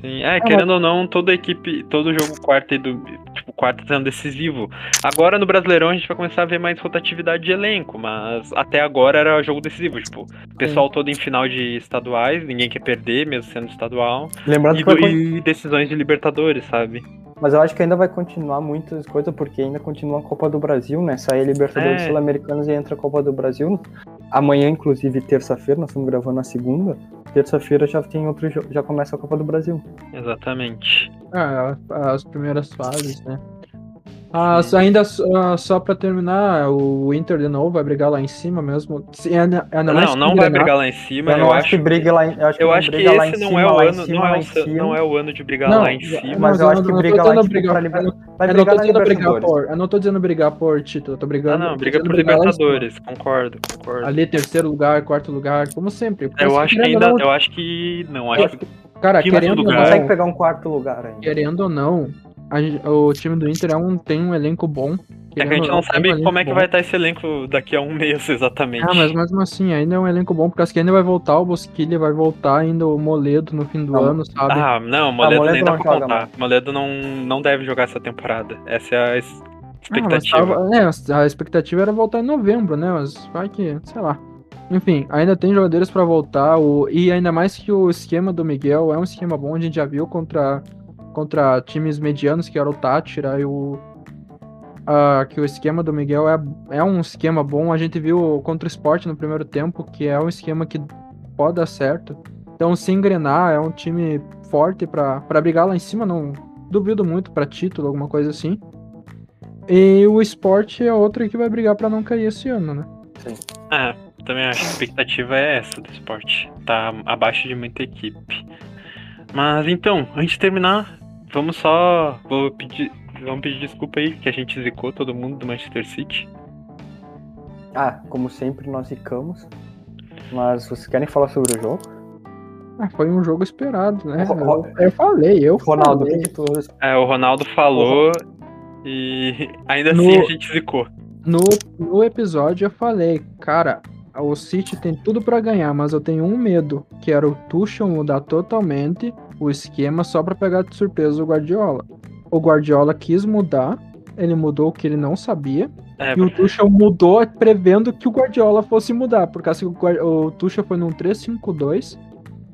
Sim, é, querendo ou não, toda equipe, todo jogo quarto e do, tipo, quarto sendo decisivo. Agora no Brasileirão a gente vai começar a ver mais rotatividade de elenco, mas até agora era jogo decisivo, tipo, o pessoal todo em final de estaduais, ninguém quer perder, mesmo sendo estadual, Lembrando e, que con- e decisões de Libertadores, sabe? Mas eu acho que ainda vai continuar muitas coisas, porque ainda continua a Copa do Brasil, né? Sai a Libertadores É. Sul-Americanos e entra a Copa do Brasil. Amanhã, inclusive, terça-feira, nós estamos gravando na segunda. Terça-feira já tem outro jogo, já começa a Copa do Brasil. Exatamente. Ah, as primeiras fases, né? Ah, ainda só, só pra terminar, o Inter de novo vai brigar lá em cima mesmo. Ainda mais Não, se não vai engrenar. brigar lá em cima, eu eu, não acho. que brigue lá em, eu acho que, Eu não acho que briga lá em esse não cima, é o ano, cima, não é o, não é ano de brigar Não, lá em cima. Mas não, eu acho que não, briga lá em dizendo cima brigar- pra liber- eu não- eu não tô dizendo brigar por. Eu não tô dizendo brigar por título, eu tô Ah, brigando. não, tô briga por. Libertadores, concordo, concordo. Ali, terceiro lugar, quarto lugar, como sempre. Eu acho que ainda. não, Eu acho que. Não, Eu acho que. Cara, querendo ou não, consegue pegar um quarto lugar ainda. querendo ou não, a o time do Inter é um, tem um elenco bom. É que a gente ou não um sabe elenco como é que bom. vai estar esse elenco daqui a um mês, exatamente. Ah, mas mesmo assim, ainda é um elenco bom, porque acho que ainda vai voltar o Bosquilha, vai voltar ainda o Moledo no fim do Não. ano, sabe? Ah, não, Moledo, Moledo nem dá não pra joga contar. mais. Moledo não, não deve jogar essa temporada. Essa é a Ah, mas expectativa. tava- é, a expectativa era voltar em novembro, né? Mas vai que, sei lá. Enfim, ainda tem jogadores pra voltar. O, e ainda mais que o esquema do Miguel é um esquema bom, a gente já viu contra, contra times medianos, que era o Tátira e o. ah, que o esquema do Miguel é, é um esquema bom. A gente viu contra o Sport no primeiro tempo, que é um esquema que pode dar certo. Então, se engrenar, é um time forte pra pra brigar lá em cima. Não duvido muito pra título, alguma coisa assim. E o Sport é outra que vai brigar pra não cair esse ano, né? É, também acho que a expectativa é essa do esporte. Tá abaixo de muita equipe. Mas então, antes de terminar, vamos só. Vou pedir. Vamos pedir desculpa aí que a gente zicou todo mundo do Manchester City. Ah, como sempre, nós ficamos. Mas vocês querem falar sobre o jogo? Ah, foi um jogo esperado, né? Ro- Eu, eu falei, eu Ronaldo, falei. tu. É, o Ronaldo falou e ainda No- assim a gente zicou. No, no episódio eu falei, cara, o City tem tudo pra ganhar, mas eu tenho um medo, que era o Tuchel mudar totalmente o esquema só pra pegar de surpresa o Guardiola. O Guardiola quis mudar, ele mudou o que ele não sabia, É, E o Tuchel mudou prevendo que o Guardiola fosse mudar, por causa que o, Guar- o Tuchel foi num 3-5-2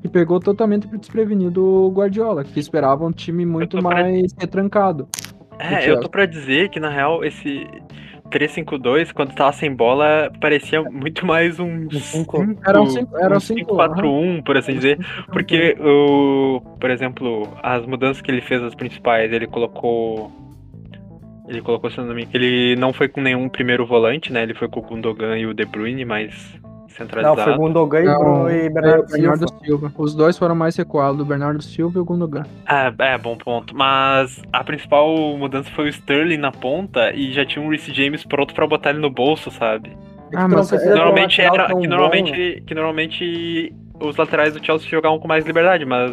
e pegou totalmente desprevenido o Guardiola, que esperava um time muito tô pra- mais retrancado. É, eu tô pra dizer que na real esse 3-5-2, quando tava sem bola, parecia muito mais um cinco- 5 Era um cinco- era um cinco, 5-4-1, por assim dizer. Porque o, por exemplo, as mudanças que ele fez as principais, ele colocou ele colocou, se não me engano, ele não foi com nenhum primeiro volante, né? Ele foi com o Gundogan e o De Bruyne mais Não, centralizado. foi Gundogan e Não, Bruno e É, Bernardo o Bernardo Silva. Silva. Os dois foram mais recuados, o Bernardo Silva e o Gundogan. É, é, bom ponto. Mas a principal mudança foi o Sterling na ponta e já tinha um Reece James pronto pra botar ele no bolso, sabe? Ah, mas é- ter um normalmente era tão que bom, normalmente, né? que normalmente os laterais do Chelsea jogavam com mais liberdade, mas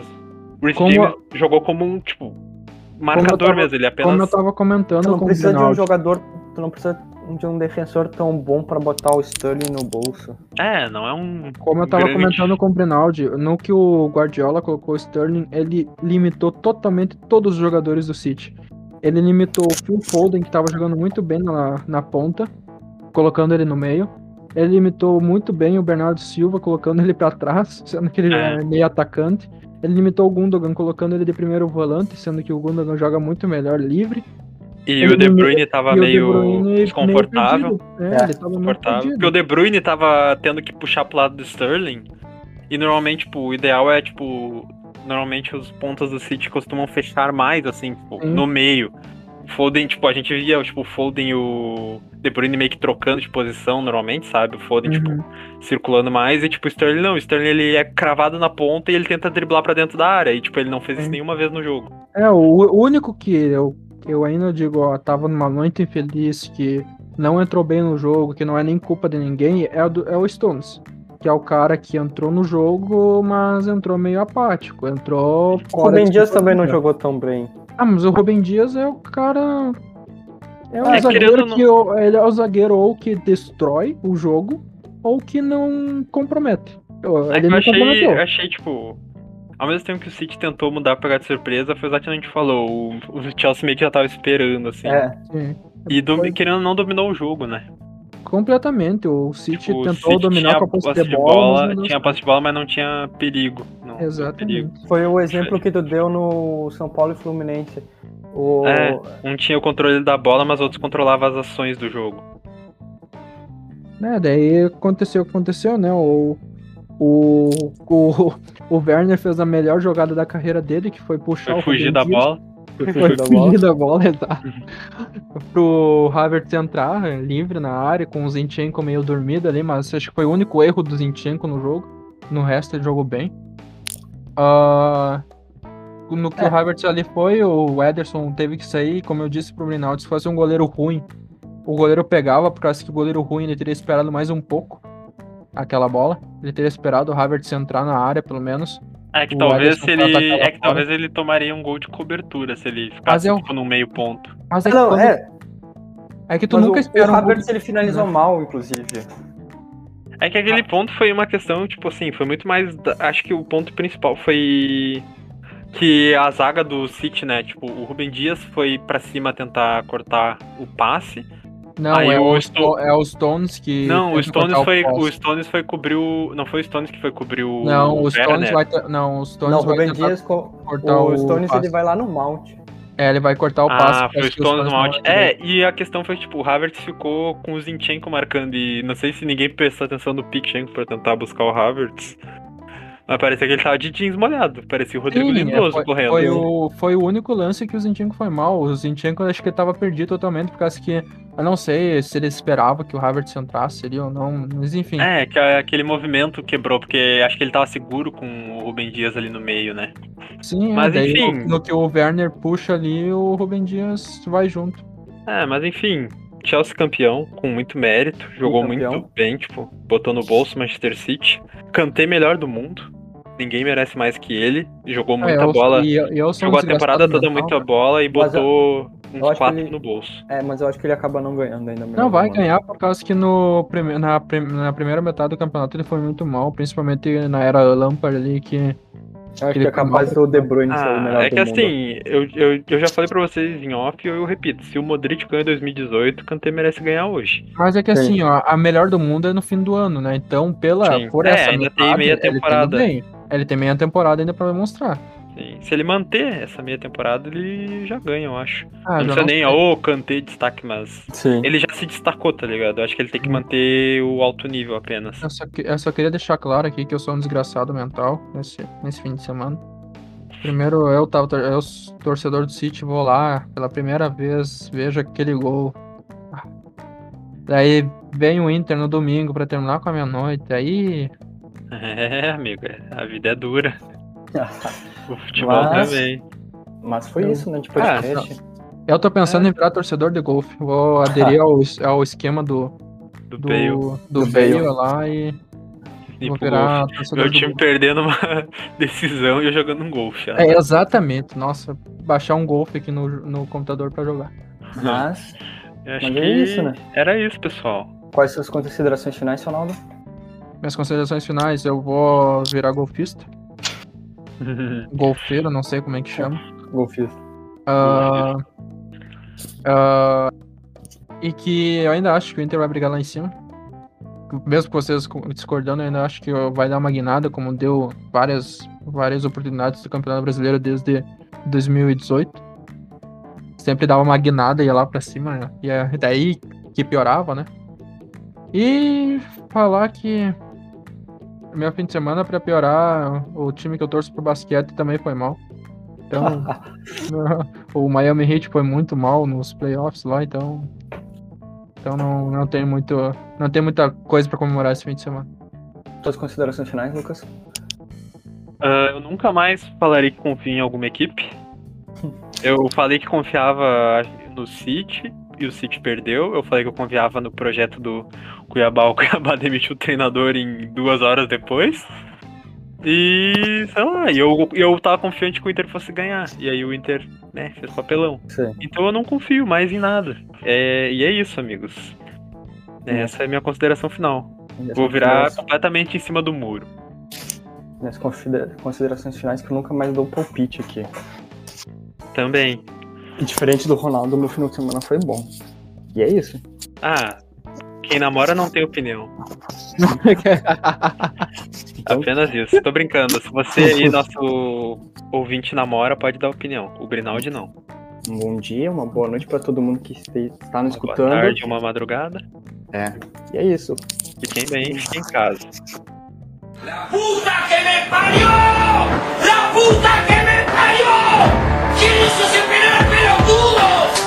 o Reece Como- James jogou como um tipo marcador tava- mesmo, ele Como eu apenas tava comentando Tu não com o precisa de um jogador. Tu não precisa de um defensor tão bom pra botar o Sterling no bolso. é, não é um Como eu tava grande- comentando com o Brinaldi, no que o Guardiola colocou o Sterling, ele limitou totalmente todos os jogadores do City. Ele limitou o Phil Foden, que tava jogando muito bem na, na ponta, colocando ele no meio. Ele limitou muito bem o Bernardo Silva, colocando ele pra trás, sendo que ele É. é meio atacante. Ele limitou o Gundogan, colocando ele de primeiro volante, sendo que o Gundogan joga muito melhor livre. E Ele o De Bruyne tava e o De meio Bruyne desconfortável. meio. É, É, ele tava Confortável. Porque o De Bruyne tava tendo que puxar pro lado do Sterling. E normalmente, tipo, o ideal é, tipo. Normalmente os pontas do City costumam fechar mais, assim, tipo, no meio. O Foden, tipo, a gente via tipo, o Foden e o De Bruyne meio que trocando de posição normalmente, sabe? O Foden, Uhum. tipo, circulando mais e, tipo, o Sterling não. O Sterling, ele é cravado na ponta e ele tenta driblar pra dentro da área. E, tipo, ele não fez isso nenhuma vez no jogo. É, o, único que eu, eu ainda digo, ó, tava numa noite infeliz, que não entrou bem no jogo, que não é nem culpa de ninguém, é o, do- é o Stones. Que é o cara que entrou no jogo, mas entrou meio apático. Entrou. O Rubem de Dias também não jogou tão bem. Ah, mas o Rubem Dias é o cara. É o É, zagueiro não- que o- ele é o zagueiro ou que destrói o jogo ou que não compromete. Eu- É que Ele eu não achei, comprometeu. eu achei, tipo. Ao mesmo tempo que o City tentou mudar pra pegar de surpresa, foi exatamente o que a gente falou. O, o Chelsea meio que já tava esperando, assim. É, Sim. E do, Foi querendo não dominou o jogo, né? completamente. O City Tipo, o tentou City dominar tinha com a posse posse de bola. mas bola, tinha certo. posse de bola, mas não tinha perigo. Não, deu perigo. Exatamente. foi o exemplo que tu deu no São Paulo e Fluminense. O... É. Um tinha o controle da bola, mas outros controlavam as ações do jogo. Né, daí aconteceu o que aconteceu, né? O, o, o, o Werner fez a melhor jogada da carreira dele, que foi puxar Foi o fugir da bola. Foi fugir da bola. fugir da bola, exato. Pro Havertz entrar é, livre na área, com o Zinchenko meio dormido ali, mas acho que foi o único erro do Zinchenko no jogo. No resto ele jogou bem. Ah, no que É. o Havertz ali foi, o Ederson teve que sair, como eu disse pro Brinaldo, se fosse um goleiro ruim, o goleiro pegava, por causa que o goleiro ruim ele teria esperado mais um pouco aquela bola. Ele teria esperado o Havertz entrar na área, pelo menos. É que O talvez Alisson pra ele. É que talvez ele tomaria um gol de cobertura se ele ficasse é o- tipo, no meio ponto. Mas é que, Não, quando- é. é que tu Mas nunca o, espera o um gol Havertz ele finalizou né? mal, inclusive. É que aquele ponto foi uma questão, tipo assim, foi muito mais. Acho que o ponto principal foi que a zaga do City, né? Tipo, o Rubem Dias foi pra cima tentar cortar o passe. Não, Aí é, o o Sto- é o Stones que. Não, o Stones foi. poste. O Stones foi cobrir o. Não foi o Stones que foi cobrir o. Não, o Stones Werner. vai. te- Não, o Stones Não, o vai Dias, co- o o, Stones passe. ele vai lá no Mount. É, ele vai cortar o. Ah, pra foi o Stones no direito. É, e a questão foi, tipo, o Havertz ficou com o Zinchenko marcando e não sei se ninguém prestou atenção no Pichenko pra tentar buscar o Havertz. Mas parecia que ele tava de jeans molhado. Parecia o Rodrigo Sim, é, Lindoso foi, correndo. foi o, foi o único lance que o Zinchenko foi mal. O Zinchenko acho que ele tava perdido totalmente, por causa que. Eu não sei se ele esperava que o Havertz entrasse ali ou não, mas enfim. É, que aquele movimento quebrou, porque acho que ele tava seguro com o Rubem Dias ali no meio, né? Sim, é, mas daí enfim. no, no que o Werner puxa ali, o Rubem Dias vai junto. É, mas enfim, Chelsea campeão, com muito mérito, jogou muito bem, tipo, botou no bolso Manchester City. Cantei melhor do mundo. Ninguém merece mais que ele. Jogou muita É, eu- bola. e eu- eu Jogou a temporada toda mental, muita bola e eu- botou eu uns acho que quatro ele- no bolso. É, mas eu acho que ele acaba não ganhando ainda. Não, vai ganhar por causa que no prime- na, na primeira metade do campeonato ele foi muito mal, principalmente na era Lampard ali, que Eu acho que ele é capaz do De Bruyne ser o Ah, melhor é que do mundo. assim, eu, eu, eu já falei pra vocês em off e eu repito, se o Modric ganhou em 2018, o Kanté merece ganhar hoje. Mas é que Sim. assim, ó, a melhor do mundo é no fim do ano, né? Então, pela Sim. por É, essa ainda tem metade, meia ele tem temporada. bem. Ele tem meia temporada ainda pra demonstrar. Sim, Se ele manter essa meia temporada, ele já ganha, eu acho. Ah, não já precisa não nem, ô, Kanté destaque, mas Sim. ele já se destacou, tá ligado? Eu acho que ele tem que Hum. manter o alto nível apenas. Eu só, que- eu só queria deixar claro aqui que eu sou um desgraçado mental nesse, nesse fim de semana. Primeiro, eu, tava, eu, torcedor do City, vou lá pela primeira vez, vejo aquele gol. Ah. Daí vem o Inter no domingo pra terminar com a meia-noite. Aí É, amigo, a vida é dura. O futebol Mas- também. Mas foi isso, né? De Ah, podcast. eu tô pensando É. em virar torcedor de golfe. Vou aderir ao, ao esquema do, Do, do, Bale do, Do Bale Bale. lá e e vou virar Meu time perdendo uma decisão e eu jogando um golfe. É, exatamente. Nossa, baixar um golfe aqui no, no computador pra jogar. Mas, Eu acho Mas que é isso, né? era isso, pessoal. quais suas considerações finais, Ronaldo? Minhas considerações finais, eu vou virar golfista. Golfeiro, não sei como é que chama. Golfista. Ah, ah, e que eu ainda acho que o Inter vai brigar lá em cima. Mesmo com vocês co- discordando, eu ainda acho que vai dar uma guinada, como deu várias, várias oportunidades do Campeonato Brasileiro desde 2018. Sempre dava uma guinada e ia lá pra cima, né? e é daí que piorava, né? E falar que meu fim de semana, pra piorar, o time que eu torço pro basquete também foi mal. Então, o Miami Heat foi muito mal nos playoffs lá, então. Então não, não tem muito. Não tem muita coisa pra comemorar esse fim de semana. Suas considerações finais, Lucas? Ah, eu nunca mais falarei que confio em alguma equipe. Eu falei que confiava no City e o City perdeu. Eu falei que eu confiava no projeto do Cuiabá. O Cuiabá demitiu o treinador em duas horas depois. E sei lá, e eu, eu tava confiante que o Inter fosse ganhar. E aí o Inter, né, fez papelão. Sim. Então eu não confio mais em nada. É, e é isso, amigos. Essa é a minha consideração final. Vou virar completamente em cima do muro. Minhas considera- considerações finais que eu nunca mais dou palpite aqui. Também. Diferente do Ronaldo, meu final de semana foi bom. E é isso. Ah, quem namora não tem opinião. Apenas isso. Tô brincando. Se você aí, nosso ouvinte, namora, pode dar opinião. O Grinaldi não. Um bom dia, uma boa noite para todo mundo que está nos escutando. Boa tarde, uma madrugada. É. E é isso. Fiquem bem, fiquem em casa. La puta que me parió! La puta que me parió! Que isso se mudos.